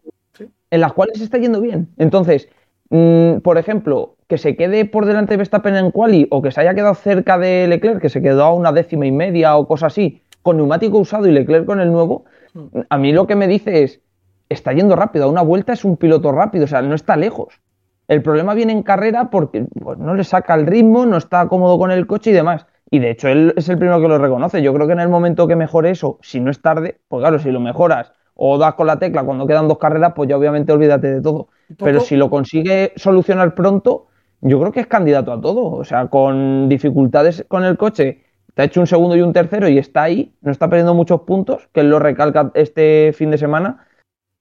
en las cuales está yendo bien. Entonces, mm, por ejemplo, que se quede por delante de Verstappen en quali o que se haya quedado cerca de Leclerc, que se quedó a una décima y media o cosa así, con neumático usado y Leclerc con el nuevo, Mm. a mí lo que me dice es, está yendo rápido, a una vuelta es un piloto rápido, o sea, no está lejos. El problema viene en carrera porque pues, no le saca el ritmo, no está cómodo con el coche y demás. Y de hecho, él es el primero que lo reconoce. Yo creo que en el momento que mejore eso, si no es tarde, pues claro, si lo mejoras o das con la tecla cuando quedan dos carreras, pues ya obviamente olvídate de todo. Pero si lo consigue solucionar pronto, yo creo que es candidato a todo. O sea, con dificultades con el coche, te ha hecho un segundo y un tercero y está ahí, no está perdiendo muchos puntos, que él lo recalca este fin de semana.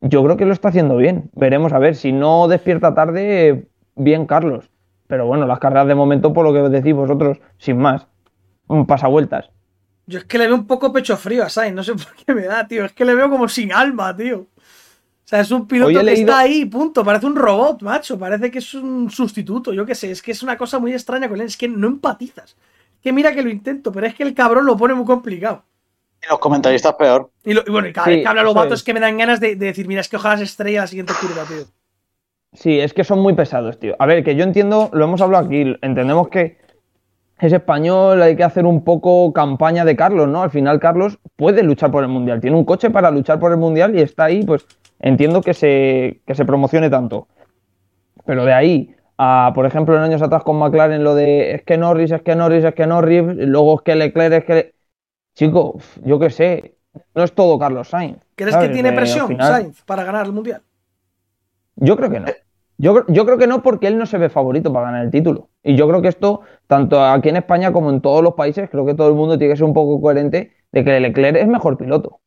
Yo creo que lo está haciendo bien. Veremos a ver. Si no despierta tarde, bien Carlos. Pero bueno, las carreras de momento, por lo que decís vosotros, sin más. Un pasavueltas. Yo es que le veo un poco pecho frío a Sainz, no sé <laughs> por qué me da, tío. Es que le veo como sin alma, tío. O sea, es un piloto que leído- está ahí, punto. Parece un robot, macho. Parece que es un sustituto, yo qué sé. Es que es una cosa muy extraña con él. Es que no empatizas. Que mira que lo intento, pero es que el cabrón lo pone muy complicado. Y los comentaristas peor. Y, lo- y bueno, y cada Sí, vez que habla los vatos es. que me dan ganas de, de decir, mira, es que ojalá se estrella la siguiente curva, tío. Sí, es que son muy pesados, tío. A ver, que yo entiendo, lo hemos hablado aquí, entendemos que es español, hay que hacer un poco campaña de Carlos, ¿no? Al final Carlos puede luchar por el Mundial, tiene un coche para luchar por el Mundial y está ahí, pues entiendo que se, que se promocione tanto. Pero de ahí a, por ejemplo, en años atrás con McLaren, lo de es que Norris, es que Norris, es que Norris, luego es que Leclerc, es que... Chico, yo qué sé, no es todo Carlos Sainz. ¿Crees ¿sabes? que tiene Eh, presión final- Sainz para ganar el mundial? yo creo que no. Yo, yo creo que no porque él no se ve favorito para ganar el título. Y yo creo que esto, tanto aquí en España como en todos los países, creo que todo el mundo tiene que ser un poco coherente de que Leclerc es mejor piloto.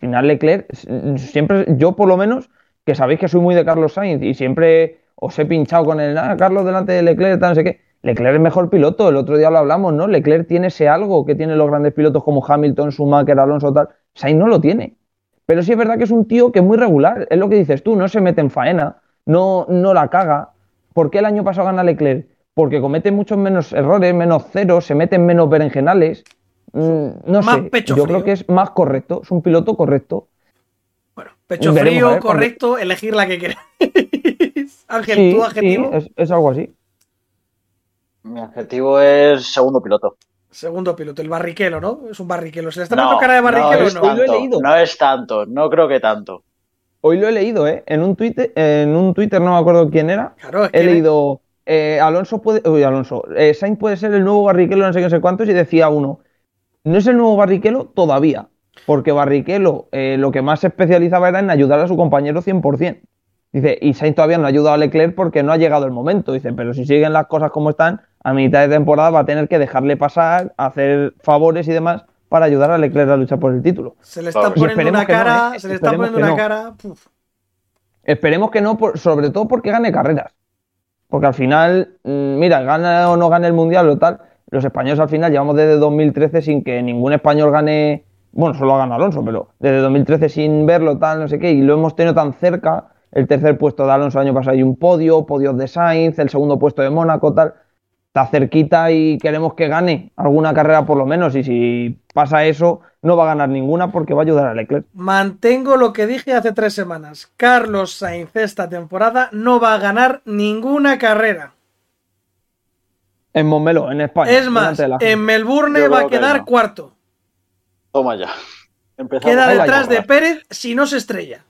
Al final Leclerc, siempre, yo por lo menos, que sabéis que soy muy de Carlos Sainz y siempre os he pinchado con el, ah, Carlos delante de Leclerc, tal, no sé qué. Leclerc es mejor piloto, el otro día lo hablamos, ¿no? Leclerc tiene ese algo que tienen los grandes pilotos como Hamilton, Schumacher, Alonso, tal. Sainz no lo tiene. Pero sí es verdad que es un tío que es muy regular, es lo que dices tú, no se mete en faena, no, no la caga. ¿Por qué el año pasado gana Leclerc? Porque comete muchos menos errores, menos ceros, se meten menos berenjenales. Mm, no Más sé, pecho yo frío. creo que es más correcto, es un piloto correcto. Bueno, pecho Veremos, frío, ver, cuando- correcto, elegir la que queráis. <laughs> Ángel, Sí, tu sí, adjetivo. es, es algo así. Mi objetivo es segundo piloto. Segundo piloto, el barriquelo, ¿no? Es un barriquelo. ¿Se le está No, dando cara de no barriquelo es o no? Hoy lo he tanto, leído. no es tanto, no creo que tanto. Hoy lo he leído, ¿eh? En un Twitter, en un Twitter no me acuerdo quién era. Claro, es que He leído, eh, Alonso puede, uy, Alonso, eh, Sainz puede ser el nuevo Barrichello, no sé qué, no sé cuántos, y decía uno, no es el nuevo Barrichello todavía, porque Barrichello eh, lo que más se especializaba era en ayudar a su compañero 100%. Dice, y Sainz todavía no ha ayudado a Leclerc porque no ha llegado el momento. Dice, pero si siguen las cosas como están, a mitad de temporada va a tener que dejarle pasar, hacer favores y demás para ayudar a Leclerc a luchar por el título. se le está Claro. Y poniendo esperemos una que no, cara, ¿eh? se le está Esperemos poniendo que una no. cara. puf. Esperemos que no, por- sobre todo porque gane carreras. Porque al final, mm, mira, gana o no gane el mundial o tal, los españoles al final llevamos desde 2013 sin que ningún español gane, bueno, solo gana Alonso, pero desde 2013 sin verlo tal, no sé qué, y lo hemos tenido tan cerca, el tercer puesto de Alonso el año pasado hay un podio, podios de Sainz, el segundo puesto de Mónaco, tal, está cerquita y queremos que gane alguna carrera por lo menos, y si pasa eso, no va a ganar ninguna porque va a ayudar a Leclerc. Mantengo lo que dije hace tres semanas. Carlos Sainz esta temporada no va a ganar ninguna carrera. En Montmeló, en España. Es más, en Melbourne va a que quedar cuarto. Toma ya. Empezamos, Queda detrás de. Pérez si no se estrella.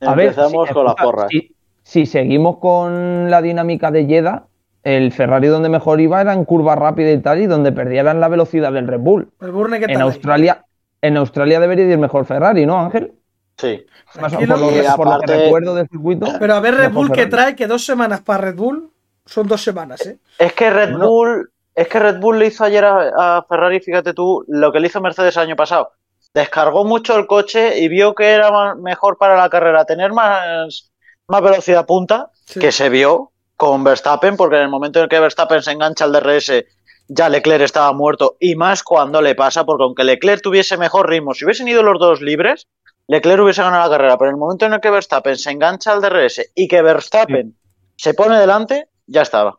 A ver, empezamos si- con las porras. Si, si seguimos con la dinámica de Jeddah, el Ferrari donde mejor iba era en curva rápida y tal, y donde perdieran la velocidad del Red Bull. Melbourne, ¿qué tal? En ahí? Australia, en Australia debería ir mejor Ferrari, ¿no, Ángel? Sí. Más por, lo, que- por lo que recuerdo del circuito. Pero a ver Red Bull que trae, que dos semanas para Red Bull son dos semanas, ¿eh? Es que Red Bueno. Bull, es que Red Bull le hizo ayer a, a Ferrari, fíjate tú, lo que le hizo Mercedes el año pasado. Descargó mucho el coche y vio que era más- mejor para la carrera tener más, más velocidad punta, Sí. que se vio con Verstappen, porque en el momento en el que Verstappen se engancha al DRS, ya Leclerc estaba muerto, y más cuando le pasa, porque aunque Leclerc tuviese mejor ritmo, si hubiesen ido los dos libres, Leclerc hubiese ganado la carrera, pero en el momento en el que Verstappen se engancha al DRS y que Verstappen se pone delante, ya estaba.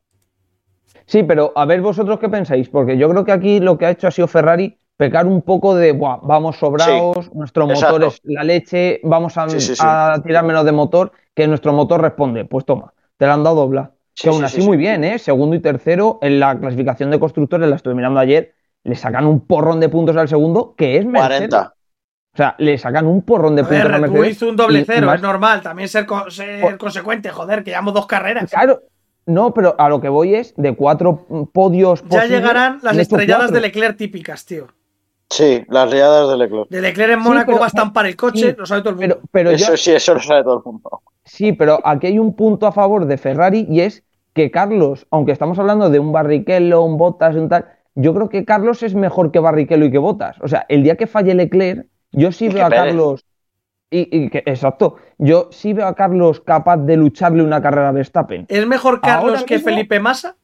Sí, pero a ver vosotros qué pensáis, porque yo creo que aquí lo que ha hecho ha sido Ferrari pecar un poco de, Buah, vamos sobrados, nuestro motor es la leche, vamos a, sí. a tirar menos de motor, que nuestro motor responde. Pues toma, te la han dado dobla. Sí, que aún sí, así sí, muy sí. bien, ¿eh? Segundo y tercero en la clasificación de constructores, la estuve mirando ayer, le sacan un porrón de puntos al segundo, que es Mercedes. 40. O sea, le sacan un porrón de puntos a Mercedes. hizo un doble cero, es normal. También ser, co- ser Por- consecuente, joder, que llevamos dos carreras. Claro, no, pero a lo que voy es de cuatro podios Ya posibles, llegarán las estrelladas cuatro. de Leclerc típicas, tío. Sí, las riadas de Leclerc. De Leclerc en Mónaco pero- va a estampar el coche, sí, lo sabe todo el mundo. Pero, pero yo, Eso sí, eso lo sabe todo el mundo. Sí, pero aquí hay un punto a favor de Ferrari y es que Carlos, aunque estamos hablando de un Barrichello, un Bottas, un tal, yo creo que Carlos es mejor que Barrichello y que Bottas. O sea, el día que falle Leclerc, yo sí Y veo a Pérez. Carlos. Y, y que, exacto, yo sí veo a Carlos capaz de lucharle una carrera a Verstappen. ¿Es mejor Carlos Ahora que mismo- Felipe Massa?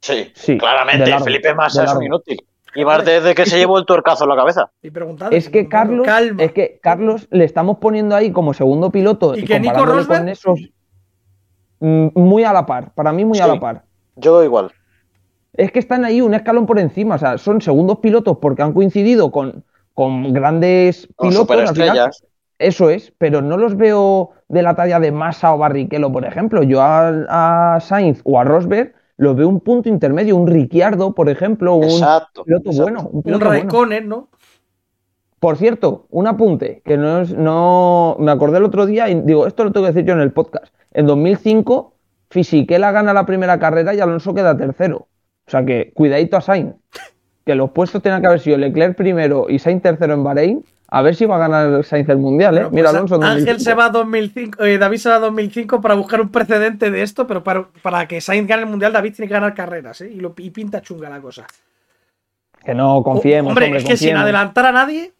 Sí, Sí, claramente. largo, Felipe Massa es un inútil. Y más desde que se llevó el tuercazo en la cabeza. Y preguntad. Es que Carlos, Calma. es que Carlos le estamos poniendo ahí como segundo piloto ¿Y y, que Nico Rosberg? con esos mm, muy a la par, para mí muy a la par. Yo igual. Es que están ahí un escalón por encima, o sea, son segundos pilotos porque han coincidido con, con grandes Con pilotos. al final. superestrellas. Eso es, pero no los veo de la talla de Massa o Barrichello, por ejemplo. Yo a, a Sainz o a Rosberg los veo un punto intermedio, un Ricciardo, por ejemplo, un Exacto. piloto exacto. bueno. Un bueno. ¿no? Por cierto, un apunte, que no es, no me acordé el otro día y digo, esto lo tengo que decir yo en el podcast. En 2005, Fisichella gana la primera carrera y Alonso queda tercero. O sea que, cuidadito a Sainz, que los puestos tenían que haber sido Leclerc primero y Sainz tercero en Bahrein, a ver si va a ganar Sainz el mundial, ¿eh? Bueno, Mira pues Alonso Ángel 2005. se va a 2005, eh, David se va a 2005 para buscar un precedente de esto, pero para, para que Sainz gane el mundial, David tiene que ganar carreras, ¿eh? Y, lo, y pinta chunga la cosa. Que no confiemos, hombre, hombre, es que sin adelantar a nadie,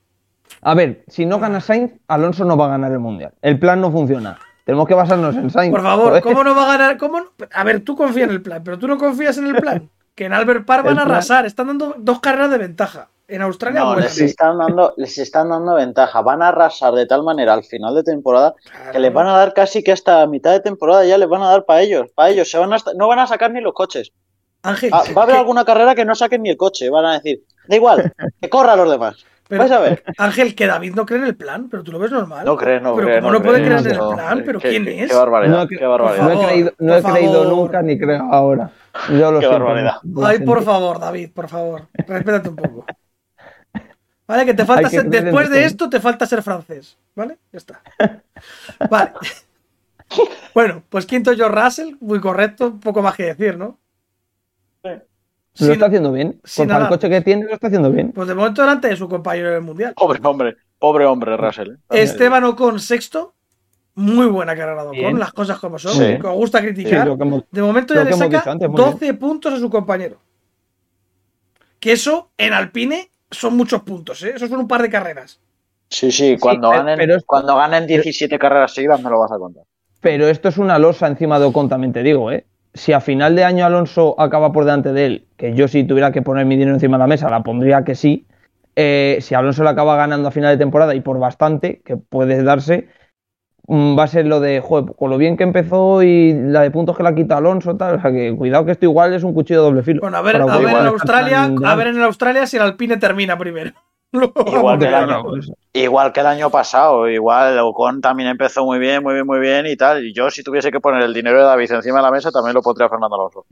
A ver, si no gana Sainz, Alonso no va a ganar el mundial. El plan no funciona. Tenemos que basarnos en Sainz. Por favor, joder. ¿cómo no va a ganar? ¿Cómo no? A ver, tú confías en el plan, pero tú no confías en el plan. Que en Albert Park <laughs> van a arrasar. Están dando dos carreras de ventaja. En Australia, No, les están, dando, les están dando ventaja. Van a arrasar de tal manera al final de temporada que les van a dar casi que hasta mitad de temporada ya les van a dar para ellos. Para ellos. Se van a, no van a sacar ni los coches. Ángel, Ah, va a haber que- alguna carrera que no saquen ni el coche. Van a decir, da igual, que corra a los demás. pero- Vais a ver. <laughs> Ángel, que David no cree en el plan, pero tú lo ves normal. No crees, no Pero crees. ¿cómo no puede creer en no, el plan? ¿Pero Qué- quién qué- es? Qué barbaridad. No, qué barbaridad. No he creído, no he creído nunca ni creo ahora. Yo lo Qué siento. barbaridad. Ay, por favor, David, por favor. Respétate un poco. Vale, que te falta que ser- después de esto te falta ser francés, ¿vale? Ya está. Vale. <laughs> Bueno, pues quinto George Russell, muy correcto, poco más que decir, ¿no? Lo Sin- está haciendo bien. Con el coche que tiene, lo está haciendo bien. Pues de momento delante de su compañero del mundial. Pobre hombre, pobre hombre, Russell. ¿eh? Esteban Ocon sexto, muy buena carrera de Ocon, Bien. las cosas como son, Sí. que os gusta Sí, criticar. lo hemos- De momento Lo ya le saca antes, muy 12 puntos a su compañero. Que eso en Alpine son muchos puntos, ¿eh? Eso son un par de carreras. Sí, sí, cuando, pero- ganen, pero cuando ganen 17 carreras seguidas me lo vas a contar. Pero esto es una losa encima de Ocon, también te digo, ¿eh? Si a final de año Alonso acaba por delante de él, que yo si tuviera que poner mi dinero encima de la mesa, la pondría que sí. eh, si Alonso le acaba ganando a final de temporada y por bastante, que puede darse, va a ser lo de, joder, con lo bien que empezó y la de puntos que le ha quitado Alonso, tal. O sea que cuidado que esto igual es un cuchillo de doble filo. Bueno, a ver, a ver en Australia, tan a ver en Australia si el Alpine termina primero. <laughs> Igual que el año- Igual que el año pasado, igual Ocon también empezó muy bien, muy bien, muy bien y tal. Y yo si tuviese que poner el dinero de David encima de la mesa también lo pondría Fernando Alonso.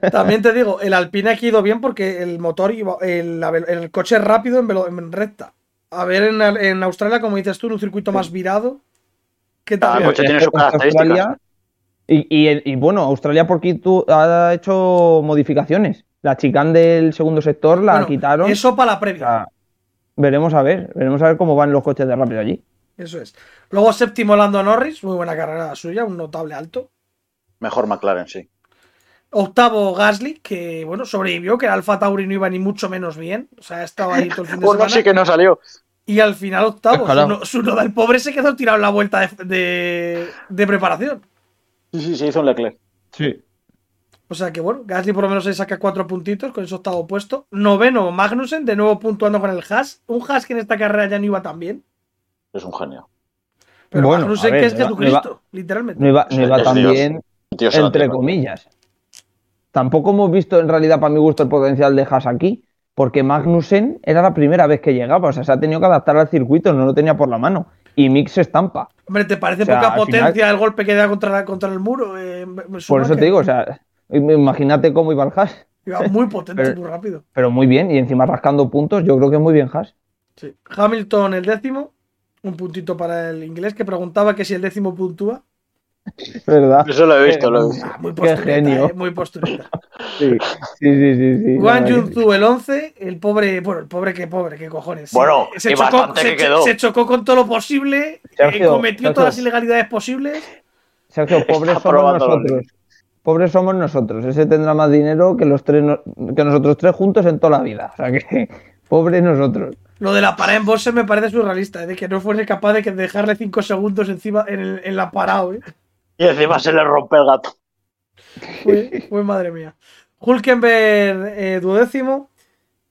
<laughs> También te digo, el Alpine aquí ha ido bien porque el motor iba, el, la el coche es rápido en, velo- en recta. A ver en, en Australia, como dices tú, en un circuito más virado. ¿Qué Ah, tal? el coche es tiene que sus características. Australia- y, y, y bueno, Australia porque tú ha hecho modificaciones. La chicane del segundo sector la Bueno, quitaron. Eso para la O previa. sea, veremos a ver, veremos a ver cómo van los coches de rápido allí. Eso es. Luego séptimo Lando Norris, muy buena carrera suya, un notable alto. Mejor McLaren, sí. Octavo Gasly, que bueno, sobrevivió, que el Alfa Tauri no iba ni mucho menos bien. O sea, ha estado ahí todo el fin de <laughs> Uno semana. sí que no salió. Y al final octavo. Su, su noda, el pobre se quedó tirado en la vuelta de, de- de preparación. Sí, sí, se hizo un Leclerc. Sí. O sea que bueno, Gasly por lo menos se saca cuatro puntitos con ese octavo puesto. Noveno Magnussen, de nuevo puntuando con el Haas. Un Haas que en esta carrera ya no iba tan bien. Es un genio. Pero Bueno, Magnussen ver, que es no iba- Jesucristo, literalmente. No iba, no iba tan Dios. bien, entre comillas. Tampoco hemos visto en realidad, para mi gusto, el potencial de Haas aquí, porque Magnussen era la primera vez que llegaba, o sea, se ha tenido que adaptar al circuito, no lo tenía por la mano. Y Mick se estampa. Hombre, ¿te parece O sea, poca potencia final- el golpe que da contra, la- contra el muro? eh, Por eso te digo, o sea, imagínate cómo iba el Haas. Iba muy potente, Pero- muy rápido. Pero muy bien, y encima rascando puntos, yo creo que muy bien Haas. Sí. Hamilton el décimo. Un puntito para el inglés que preguntaba que si el décimo puntúa. ¿Verdad? Eso lo he visto, lo he visto. Ah, muy Qué postureta, genio. eh, muy postureta. Sí, sí, sí, sí. sí, Juan el 11, el pobre, bueno, el pobre que pobre, que cojones. Bueno, se y chocó, bastante se, que quedó. se chocó con todo lo posible, eh, cometió Sergio. todas las ilegalidades posibles. Sergio, pobres Está somos nosotros. Pobres somos nosotros. Ese tendrá más dinero que los tres que nosotros tres juntos en toda la vida. O sea que, <laughs> pobres nosotros. Lo de la parada en Bosse me parece surrealista, eh, de que no fuese capaz de que dejarle 5 segundos encima en, el- en la parada. eh. Y encima se le rompe el gato. Fue madre mía. Hulkenberg eh, duodécimo.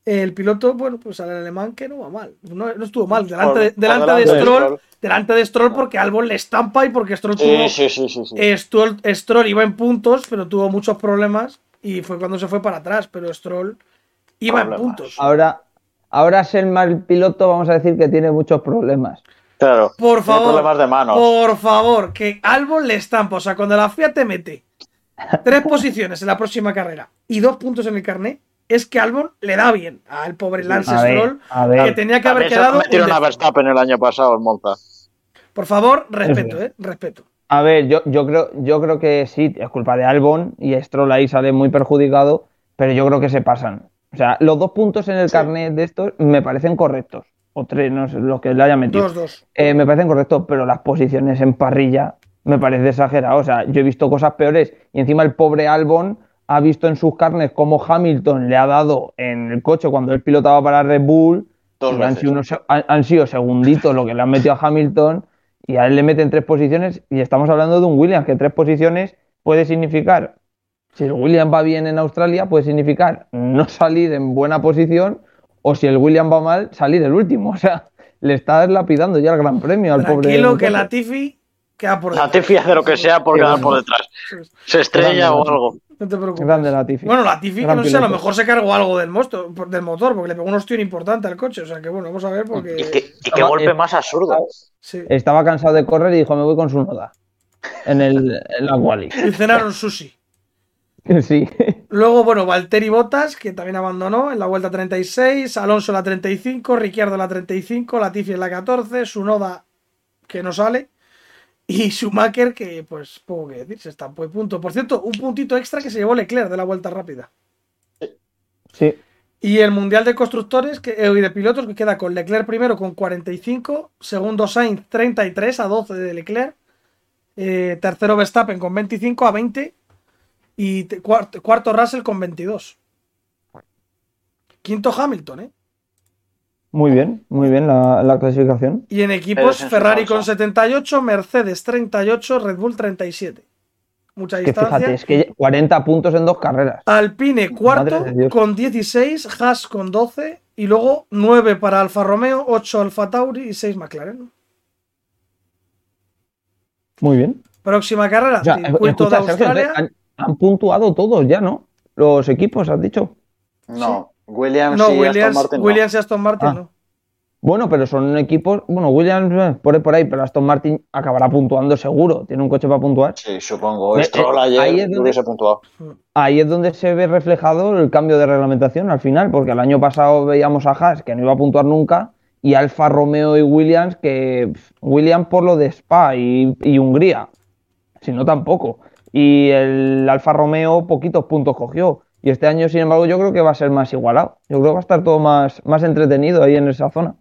El piloto, bueno, pues al alemán que no va mal. No, no estuvo mal. Delante de, delante de Stroll, delante de Stroll porque Albon le estampa y porque Stroll tuvo. Sí, sí, sí, sí. sí. eh, Stroll, Stroll iba en puntos, pero tuvo muchos problemas y fue cuando se fue para atrás. Pero Stroll iba en puntos. Ahora, ahora ser mal piloto, vamos a decir que tiene muchos problemas. Claro. Por favor, problemas de manos. por favor, que Albon le estampa. O sea, cuando la FIA te mete tres <laughs> posiciones en la próxima carrera y dos puntos en el carnet, es que Albon le da bien al pobre Lance A ver, Stroll, a ver. que tenía que haber quedado. metieron a. Verstappen el año pasado en Monza. Por favor, respeto, eh, respeto. A ver, yo, yo, creo, yo creo que sí, es culpa de Albon y Stroll ahí sale muy perjudicado, pero yo creo que se pasan. O sea, los dos puntos en el carnet de estos me parecen correctos. O tres, no sé, los que le haya metido. Dos, dos. Eh, me parecen correctos, pero las posiciones en parrilla me parece exagerado. O sea, yo he visto cosas peores y encima el pobre Albon ha visto en sus carnes cómo Hamilton le ha dado en el coche cuando él pilotaba para Red Bull. Han sido, unos se- han, han sido segunditos lo que le han metido a Hamilton y a él le meten tres posiciones y estamos hablando de un Williams que tres posiciones puede significar, si el Williams va bien en Australia, puede significar no salir en buena posición o si el Williams va mal, salir el último. <laughs> O sea, le está lapidando ya el gran premio al pobre. Tranquilo que muchacho. la Tifi queda por detrás. Latifi hace lo que sea por quedar por detrás. Se estrella o algo. No te preocupes. Grande Latifi. Bueno, la Tifi, que Gran no sé, a lo mejor se cargó algo del, mosto- del motor, porque le pegó un ostión importante al coche. O sea que bueno, vamos a ver Y porque. qué, y qué golpe más absurdo. Sí. Estaba cansado de correr y dijo, me voy con su noda. En, el, en la quali. Y cenaron sushi. <laughs> Sí. Luego, bueno, Valtteri Bottas, que también abandonó en la vuelta 36, Alonso la 35, Ricciardo la 35, Latifi en la 14, Sunoda que no sale y Schumacher que pues poco que decir, se estampó de punto. Por cierto, un puntito extra que se llevó Leclerc de la vuelta rápida. Sí. Y el Mundial de Constructores que, eh, y de Pilotos que queda con Leclerc primero con 45, segundo Sainz 33 a 12 de Leclerc, eh, tercero Verstappen con 25 a 20 y te- cuarto, cuarto Russell con 22. Quinto Hamilton, ¿eh? Muy bien, muy bien la, la clasificación. Y en equipos en Ferrari con 78, Mercedes 38, Red Bull 37. Mucha Que distancia. fíjate, es que 40 puntos en dos carreras. Alpine cuarto con 16, Haas con 12 y luego 9 para Alfa Romeo, 8 Alfa Tauri y 6 McLaren. Muy bien. Próxima carrera, O sea, circuito escucha, de Sergio, Australia. han, han puntuado todos ya, ¿no? Los equipos, has dicho. No, Williams No, y Williams, Aston Martin no. Williams y Aston Martin Ah. no. Bueno, pero son equipos. Bueno, Williams eh, por ahí, por ahí, pero Aston Martin acabará puntuando seguro. Tiene un coche para puntuar. Sí, supongo. Eh, Stroll eh, ayer ahí es donde- hubiese puntuado. Ahí es donde se ve reflejado el cambio de reglamentación al final, porque el año pasado veíamos a Haas que no iba a puntuar nunca y Alfa Romeo y Williams que Williams por lo de Spa y, y Hungría, si no tampoco. Y el Alfa Romeo poquitos puntos cogió. Y este año, sin embargo, yo creo que va a ser más igualado. Yo creo que va a estar todo más, más entretenido ahí en esa zona.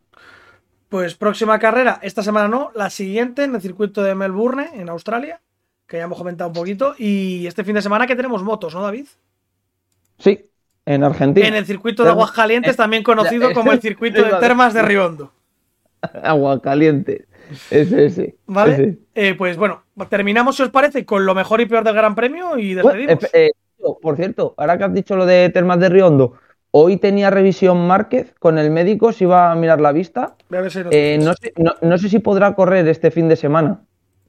Pues próxima carrera, esta semana no, la siguiente en el circuito de Melbourne, en Australia, que ya hemos comentado un poquito. Y este fin de semana que tenemos motos, ¿no, David? Sí, en Argentina. En el circuito de Aguascalientes, también conocido <laughs> como el circuito de Termas de Riondo. <laughs> Agua caliente. Ese, ese. ¿Vale? ese. Eh, pues bueno, terminamos, si os parece, con lo mejor y peor del Gran Premio y despedimos. eh, eh, por cierto, ahora que has dicho lo de Termas de Riondo, hoy tenía revisión Márquez con el médico, se iba a mirar la vista. A ver si Eh, no, sé, no- no sé si podrá correr este fin de semana.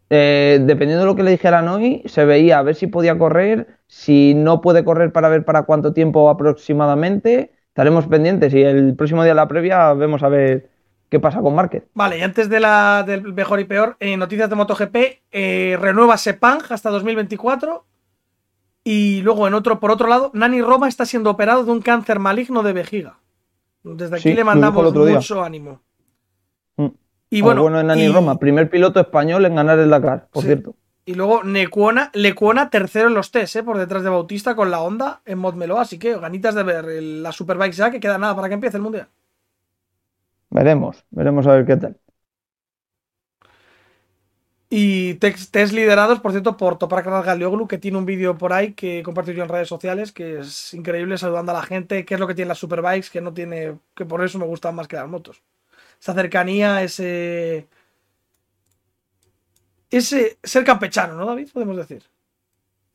Dependiendo de lo que le dijeran hoy, se veía a ver si podía correr, si no puede correr para ver para cuánto tiempo aproximadamente. Estaremos pendientes y el próximo día de la previa vemos a ver qué pasa con Márquez. Vale, y antes de la, del mejor y peor, en noticias de MotoGP, eh, renueva Sepang hasta 2024. Y luego, en otro, por otro lado, Nani Roma está siendo operado de un cáncer maligno de vejiga. Desde aquí Sí, le mandamos otro día. mucho ánimo. Mm. Y bueno, bueno de Nani y, Roma, primer piloto español en ganar el Dakar, por Sí. cierto. y luego Necuona, Lecuona tercero en los test, eh, por detrás de Bautista con la Honda en Montmeló. Así que ganitas de ver la Superbikes ya, que queda nada para que empiece el mundial. Veremos, veremos a ver qué tal. Y test, liderados, por cierto, por Toprak Galioglu, que tiene un vídeo por ahí que compartió yo en redes sociales, que es increíble saludando a la gente, qué es lo que tienen las superbikes, que no tiene, que por eso me gustan más que las motos. Esa cercanía, ese. Ese ser campechano, ¿no, David? Podemos decir.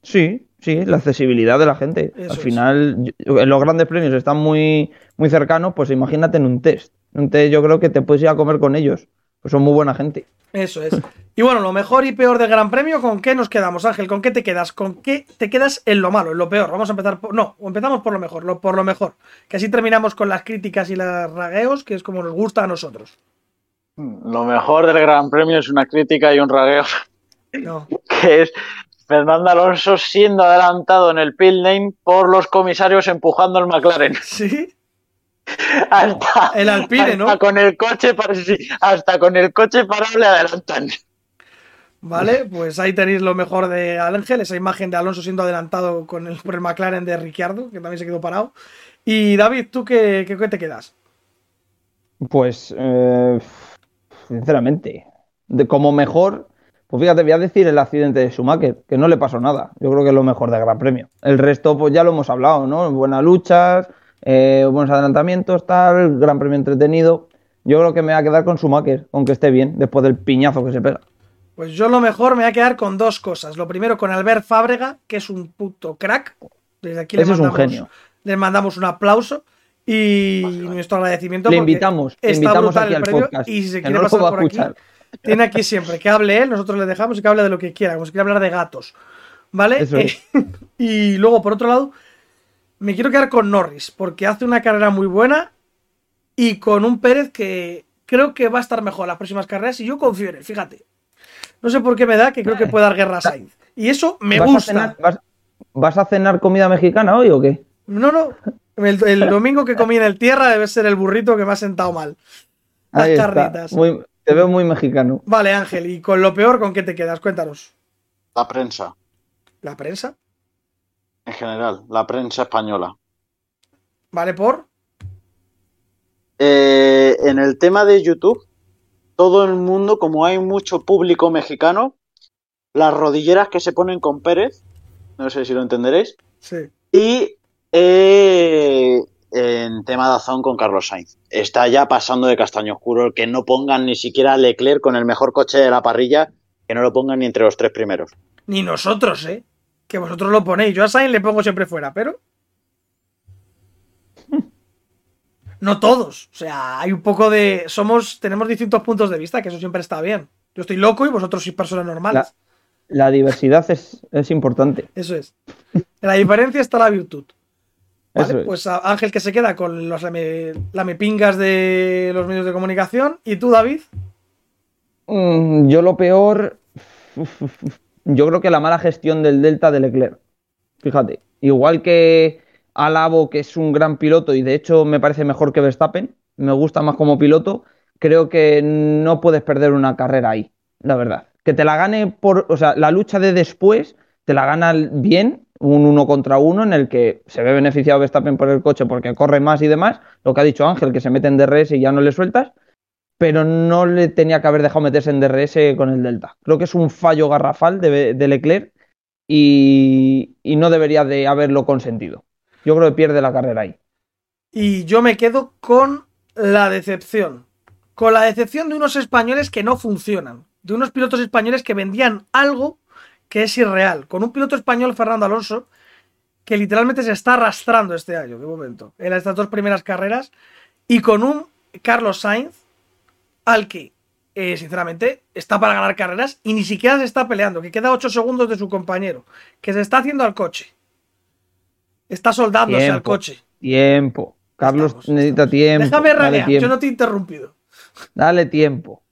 Sí, sí, la accesibilidad de la gente. Eso Al es. final, en los grandes premios están muy, muy cercanos, pues imagínate en un test. En un test yo creo que te puedes ir a comer con ellos. Pues son muy buena gente. Eso es. Y bueno, lo mejor y peor del Gran Premio, ¿con qué nos quedamos, Ángel? ¿Con qué te quedas? ¿Con qué te quedas en lo malo, en lo peor? Vamos a empezar por. No, empezamos por lo mejor, lo, por lo mejor. Que así terminamos con las críticas y los ragueos, que es como nos gusta a nosotros. Lo mejor del Gran Premio es una crítica y un ragueo, No. <laughs> que es Fernando Alonso siendo adelantado en el pit lane por los comisarios empujando el McLaren. Sí, <laughs> Hasta, El Alpine, ¿no? hasta con el coche para, sí, hasta con el coche parable adelantan. vale, pues ahí tenéis lo mejor de Ángel, esa imagen de Alonso siendo adelantado con el, por el McLaren de Ricciardo, que también se quedó parado. Y David, ¿tú qué, qué, qué te quedas? Pues, eh, sinceramente, de como mejor, pues fíjate, voy a decir el accidente de Schumacher, que no le pasó nada. Yo creo que es lo mejor del Gran Premio. El resto, pues ya lo hemos hablado, ¿no? Buenas luchas, eh, buenos adelantamientos, tal, Gran Premio entretenido. Yo creo que me va a quedar con Schumacher, aunque esté bien, después del piñazo que se pega. Pues yo lo mejor me voy a quedar con dos cosas. Lo primero con Albert Fábrega, que es un puto crack. Desde aquí le Ese es un mandamos, genio. le mandamos un aplauso y nuestro agradecimiento. Le invitamos, le está invitamos brutal aquí el al premio podcast. Y si se quiere no pasar por aquí, tiene aquí siempre que hable él, nosotros le dejamos y que hable de lo que quiera, como si quiere hablar de gatos. ¿Vale? Eso es. Eh, <laughs> y luego, por otro lado, me quiero quedar con Norris, porque hace una carrera muy buena y con un Pérez que creo que va a estar mejor en las próximas carreras y yo confío en él, fíjate. No sé por qué me da que creo que puede dar guerra a Sainz. Y eso me ¿Vas a, gusta. cenar, vas, vas a cenar comida mexicana hoy o qué? No, no. El, el domingo que comí en el tierra debe ser el burrito que me ha sentado mal. Las Ahí carnitas. Muy- te veo muy mexicano. Vale, Ángel, y con lo peor, ¿con qué te quedas? Cuéntanos. La prensa, ¿La prensa? En general, la prensa española. ¿Vale por? Eh, en el tema de YouTube, todo el mundo, como hay mucho público mexicano, las rodilleras que se ponen con Pérez, no sé si lo entenderéis, Sí. y eh, en tema de Azón con Carlos Sainz. Está ya pasando de castaño oscuro el que no pongan ni siquiera a Leclerc con el mejor coche de la parrilla, que no lo pongan ni entre los tres primeros. Ni nosotros, ¿eh? Que vosotros lo ponéis. Yo a Sainz le pongo siempre fuera, pero. <laughs> No todos. O sea, hay un poco de. Somos. Tenemos distintos puntos de vista, que eso siempre está bien. Yo estoy loco y vosotros sois personas normales. La diversidad es, es importante. Eso es. En la diferencia está la virtud. Vale, es. pues a Ángel que se queda con los lame- lamepingas de los medios de comunicación. ¿Y tú, David? Mm, yo lo peor. Yo creo que la mala gestión del Delta de Leclerc. Fíjate. Igual que Alabo, que es un gran piloto y de hecho me parece mejor que Verstappen, me gusta más como piloto, creo que no puedes perder una carrera ahí, la verdad. Que te la gane por. O sea, la lucha de después te la gana bien, un uno contra uno en el que se ve beneficiado Verstappen por el coche porque corre más y demás. Lo que ha dicho Ángel, que se mete en DRS y ya no le sueltas pero no le tenía que haber dejado meterse en DRS con el Delta. Creo que es un fallo garrafal de, Leclerc y, y no debería de haberlo consentido. Yo creo que pierde la carrera ahí. Y yo me quedo con la decepción. Con la decepción de unos españoles que no funcionan. De unos pilotos españoles que vendían algo que es irreal. Con un piloto español, Fernando Alonso, que literalmente se está arrastrando este año, de momento, en estas dos primeras carreras. Y con un Carlos Sainz, al que, eh, sinceramente, está para ganar carreras y ni siquiera se está peleando, que queda 8 segundos de su compañero, que se está haciendo al coche. Está soldándose al coche. Tiempo. Carlos Estamos, necesita estamos. tiempo. Déjame ranear, tiempo. yo no te he interrumpido. Dale tiempo.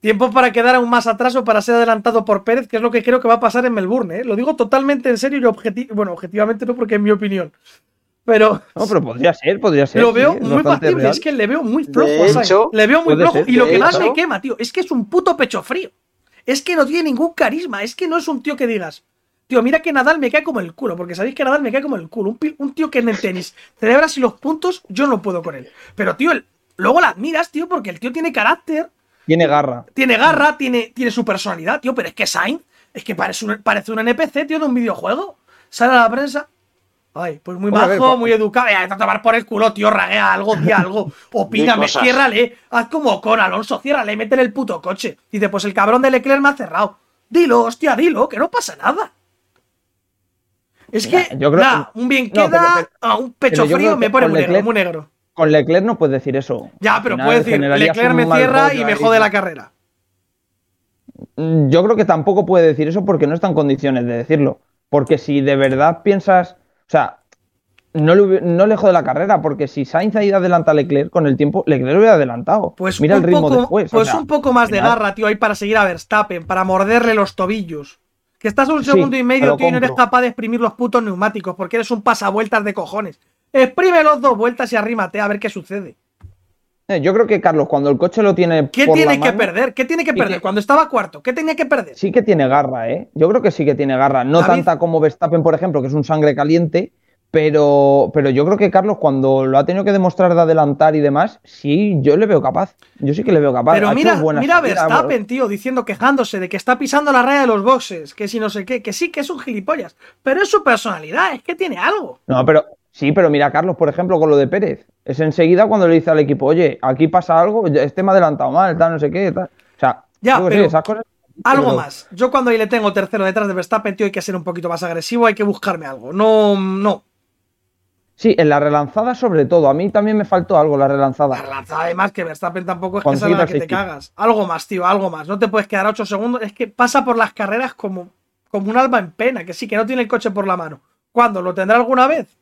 Tiempo para quedar aún más atrás o para ser adelantado por Pérez, que es lo que creo que va a pasar en Melbourne. ¿eh? Lo digo totalmente en serio y objeti- bueno, objetivamente no, porque es mi opinión. Pero No, pero podría ser, podría ser. lo veo es muy factible. real. Es que le veo muy flojo. Hecho, le veo muy flojo. ser, y lo que más hecho. me quema, tío, es que es un puto pecho frío. Es que no tiene ningún carisma. Es que no es un tío que digas. Tío, mira que Nadal me cae como el culo, porque sabéis que Nadal me cae como el culo. Un, un tío que en el tenis <laughs> celebra así los puntos, yo no puedo con él. Pero, tío, el- luego la admiras, tío, porque el tío tiene carácter, Tiene garra. tiene garra, tiene, tiene su personalidad, tío, pero es que Sainz es que parece un, parece un NPC, tío, de un videojuego. Sale a la prensa. Ay, pues muy a bajo, ver, pa- muy educado. Ya, a tomar por el culo, tío, raguea algo, di <laughs> algo. Opíname, ciérrale. Haz como con Alonso, ciérrale, métele el puto coche. Dice, pues el cabrón de Leclerc me ha cerrado. Dilo, hostia, dilo, que no pasa nada. Es Mira, que, yo creo- nah, un bien No, queda, pero- pero- ah, un pecho frío me pone muy negro, muy negro. Con Leclerc no puedes decir eso. Ya, pero final puedes decir, Leclerc me cierra y me jode la carrera. Mm, Yo creo que tampoco puede decir eso porque no está en condiciones de decirlo. Porque si de verdad piensas, o sea, no le, no le jode la carrera, porque si Sainz ha ido adelanta a Leclerc con el tiempo, Leclerc lo hubiera adelantado. Pues, Mira el ritmo poco, después. o pues sea, un poco más de garra, tío, ahí para seguir a Verstappen, para morderle los tobillos. Que estás un Sí, segundo y medio, tío, y no eres capaz de exprimir los putos neumáticos, porque eres un pasavueltas de cojones. Exprime los dos vueltas y arrímate a ver qué sucede. Eh, Yo creo que Carlos, cuando el coche lo tiene ¿Qué por la tiene que mano, perder? ¿Qué tiene que perder? que- Cuando estaba cuarto, ¿qué tenía que perder? Sí que tiene garra, ¿eh? Yo creo que sí que tiene garra. No David. tanta como Verstappen, por ejemplo, que es un sangre caliente, pero, pero yo creo que Carlos, cuando lo ha tenido que demostrar de adelantar y demás, sí, yo le veo capaz. Yo sí que le veo capaz. Pero Ha mira, mira a Verstappen, tío, diciendo, quejándose de que está pisando la raya de los boxes, que si no sé qué, que sí, que es un gilipollas. Pero es su personalidad, es que tiene algo. No, pero, Sí, pero mira, Carlos, por ejemplo, con lo de Pérez. Es enseguida cuando le dice al equipo, oye, aquí pasa algo, este me ha adelantado mal, tal, no sé qué, tal. O sea, Ya, esas cosas. Algo pero- más. Yo cuando ahí le tengo tercero detrás de Verstappen, tío, hay que ser un poquito más agresivo, hay que buscarme algo. No, no. Sí, en la relanzada sobre todo. A mí también me faltó algo la La relanzada. lanzada además que Verstappen tampoco es que sea la que te cagas. Algo más, tío, algo más. No te puedes quedar 8 segundos. Es que pasa por las carreras como, como un alma en pena, que sí, que no tiene el coche por la mano. ¿Cuándo? ¿Lo tendrá alguna vez?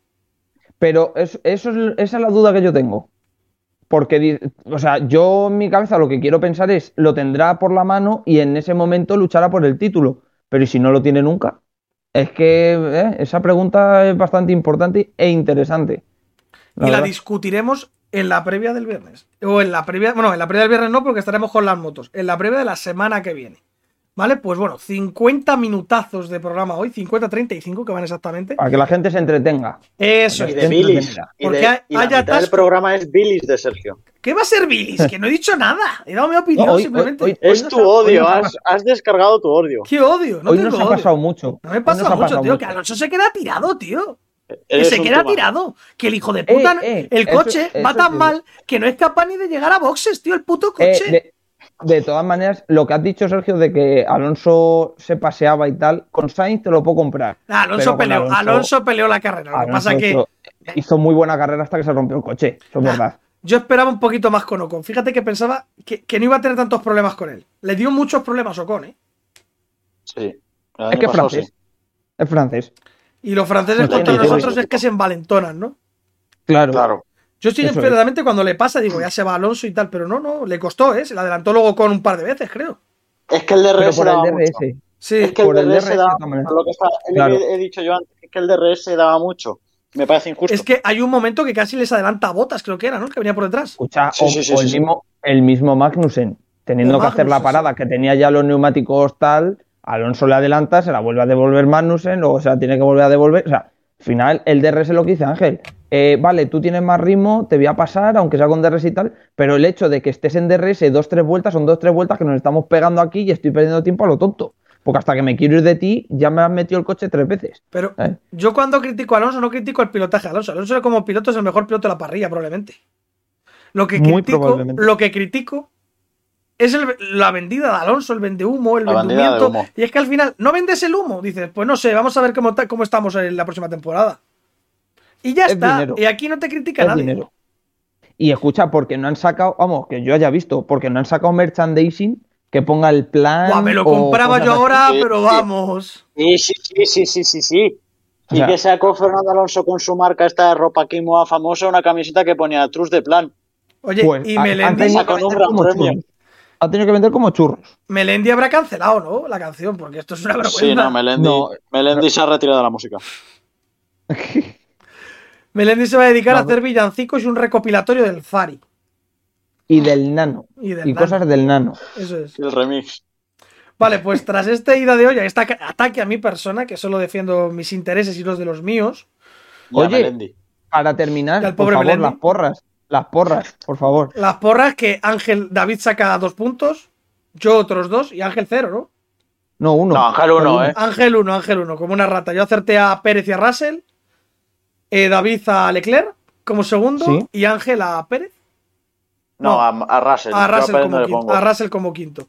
Pero es- eso es, esa es la duda que yo tengo. Porque, o sea, yo en mi cabeza lo que quiero pensar es, lo tendrá por la mano y en ese momento luchará por el título. Pero ¿y si no lo tiene nunca? Es que eh, esa pregunta es bastante importante e interesante. y la discutiremos en la previa del viernes. O en la previa, bueno, en la previa del viernes no, porque estaremos con las motos. En la previa de la semana que viene. ¿Vale? Pues bueno, 50 minutazos de programa hoy, 50-35 que van exactamente. Para que la gente se entretenga. Eso Y es. de Dentro Billis. Y, Porque de, hay- y la del programa es Billis de Sergio. ¿Qué va a ser Billis? Que no he dicho nada. He dado mi opinión No, hoy- simplemente. hoy- Es tu odio, has, has descargado tu odio. ¡Qué odio! No Hoy tengo nos ha odio. pasado mucho. No me pasa ha mucho, pasado tío. Que Alonso se queda tirado, tío. Que Eres se queda tumano. tirado. Que el hijo de puta, Eh, eh, el eso- coche va eso tan mal que no es capaz ni de llegar a boxes, tío. El puto Eh, coche. de, de todas maneras, lo que has dicho, Sergio, de que Alonso se paseaba y tal, con Sainz te lo puedo comprar. Ah, Alonso peleó. Alonso- Alonso, peleó la carrera. Lo que Alonso pasa que hizo, hizo muy buena carrera hasta que se rompió el coche, eso es Ah, verdad. yo esperaba un poquito más con Ocon. Fíjate que pensaba que, que no iba a tener tantos problemas con él. Le dio muchos problemas Ocon, ¿eh? Sí. Es que es francés. sí. Es francés. Y los franceses No contra nosotros es que se envalentonan, ¿no? Claro. Claro. Yo estoy verdaderamente cuando le pasa, digo, ya se va Alonso y tal, pero no, no, le costó, ¿eh? Se le adelantó luego con un par de veces, creo. Es que el Pero DRS por el daba DRS. mucho. Sí. Es que por el el DRS DRS daba lo que, está- Claro. que he dicho yo antes, es que el DRS daba mucho. Me parece injusto. Es que hay un momento que casi les adelanta a botas, creo que era, ¿no? Que venía por detrás. Escucha, Sí, o, sí, sí, o sí, el, sí. mismo, el mismo Magnussen, teniendo El que hacer la parada, que tenía ya los neumáticos tal, Alonso le adelanta, se la vuelve a devolver Magnussen, luego se la tiene que volver a devolver. O sea, al final, el DRS lo que dice Ángel. eh, vale, tú tienes más ritmo, te voy a pasar, aunque sea con DRS y tal, pero el hecho de que estés en DRS dos, tres vueltas, son dos, tres vueltas que nos estamos pegando aquí y estoy perdiendo tiempo a lo tonto. Porque hasta que me quiero ir de ti, ya me has metido el coche tres veces. Pero ¿eh? yo cuando critico a Alonso, no critico el pilotaje de Alonso. Alonso como piloto es el mejor piloto de la parrilla, probablemente. Lo que critico, probablemente. lo que critico es el- la vendida de Alonso, el vende humo, el vendimiento. Y es que al final no vendes el humo. Dices, pues no sé, vamos a ver cómo, cómo estamos en la próxima temporada. Y ya Es está. dinero. Y aquí no te critica Es nadie. dinero. Y escucha, porque no han sacado, vamos, que yo haya visto, porque no han sacado merchandising que ponga el plan. Buah, me lo o compraba yo ahora, Sí, pero vamos. Sí, sí, sí, sí, sí, sí, sí. O Y sea- que sacó Fernando Alonso con su marca esta de ropa Kimoa famosa, una camiseta que ponía Trus de plan. Oye, Pues, y Melendi, Con un gran premio. Ha tenido que vender como churros. Melendi habrá cancelado, ¿no? La canción, porque esto es una vergüenza. Sí, no, Melendi, No. Melendi se ha retirado de la música. <laughs> Melendi se va a dedicar a hacer villancicos y un recopilatorio del Fari. Y del nano. Y del y nano. cosas del nano. Eso es. El remix. Vale, pues tras esta ida de olla, este ataque a mi persona, que solo defiendo mis intereses y los de los míos, Oye. Melendi. Para terminar, Y por pobre favor, Melendi. las porras. Las porras, por favor. las porras que Ángel David saca dos puntos, yo otros dos y Ángel cero, ¿no? No, uno. No, Ángel uno, ¿eh? Ángel uno, Ángel uno, como una rata. Yo acerté a Pérez y a Russell, eh, David a Leclerc como segundo Sí. y Ángel a Pérez. No, No. a, a Russell. A Russell, como quinto, a Russell como quinto.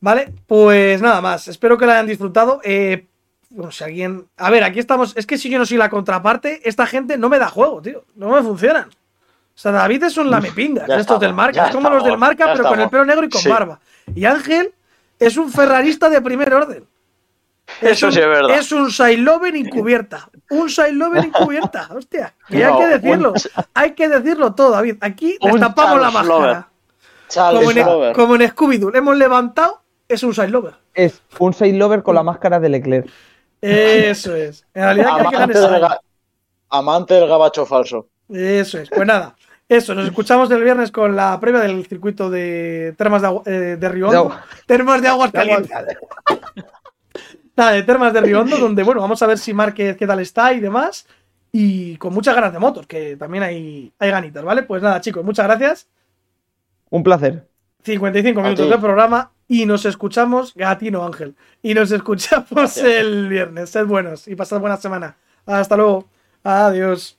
Vale, pues nada más. Espero que lo hayan disfrutado. Eh, bueno, si alguien. A ver, aquí estamos. Es que si yo no soy la contraparte, esta gente no me da juego, tío. No me funcionan. O sea, David es un lamepingas, estos estamos, del marca. Es como los del marca, pero con el pelo negro y con Sí. barba. Y Ángel es un ferrarista de primer orden. Eso un, sí es verdad. Es un Sidelover encubierta. Un Sidelover <laughs> encubierta. Hostia. Que hay que decirlo. Hay que decirlo todo, David. Aquí destapamos la máscara. Como en, Lover. como en Scooby-Doo, le hemos levantado, es un side lover. Es un side lover con la máscara de Leclerc. Eso es. En realidad, que hay que Amante ganar del, ga- amante del gabacho falso. Eso es. Pues nada, eso. Nos escuchamos el viernes con la previa del circuito de Termas de, Agua- eh, de Riondo. Termas de Aguas Calientes. <laughs> Nada, de Termas de Riondo, donde, bueno, vamos a ver si Márquez qué tal está y demás. Y con muchas ganas de motos, que también hay, hay ganitas, ¿vale? Pues nada, chicos, muchas gracias. Un placer. 55 A minutos de programa y nos escuchamos, Gatino Ángel. Y nos escuchamos el viernes. Sed buenos y pasad buena semana. Hasta luego. Adiós.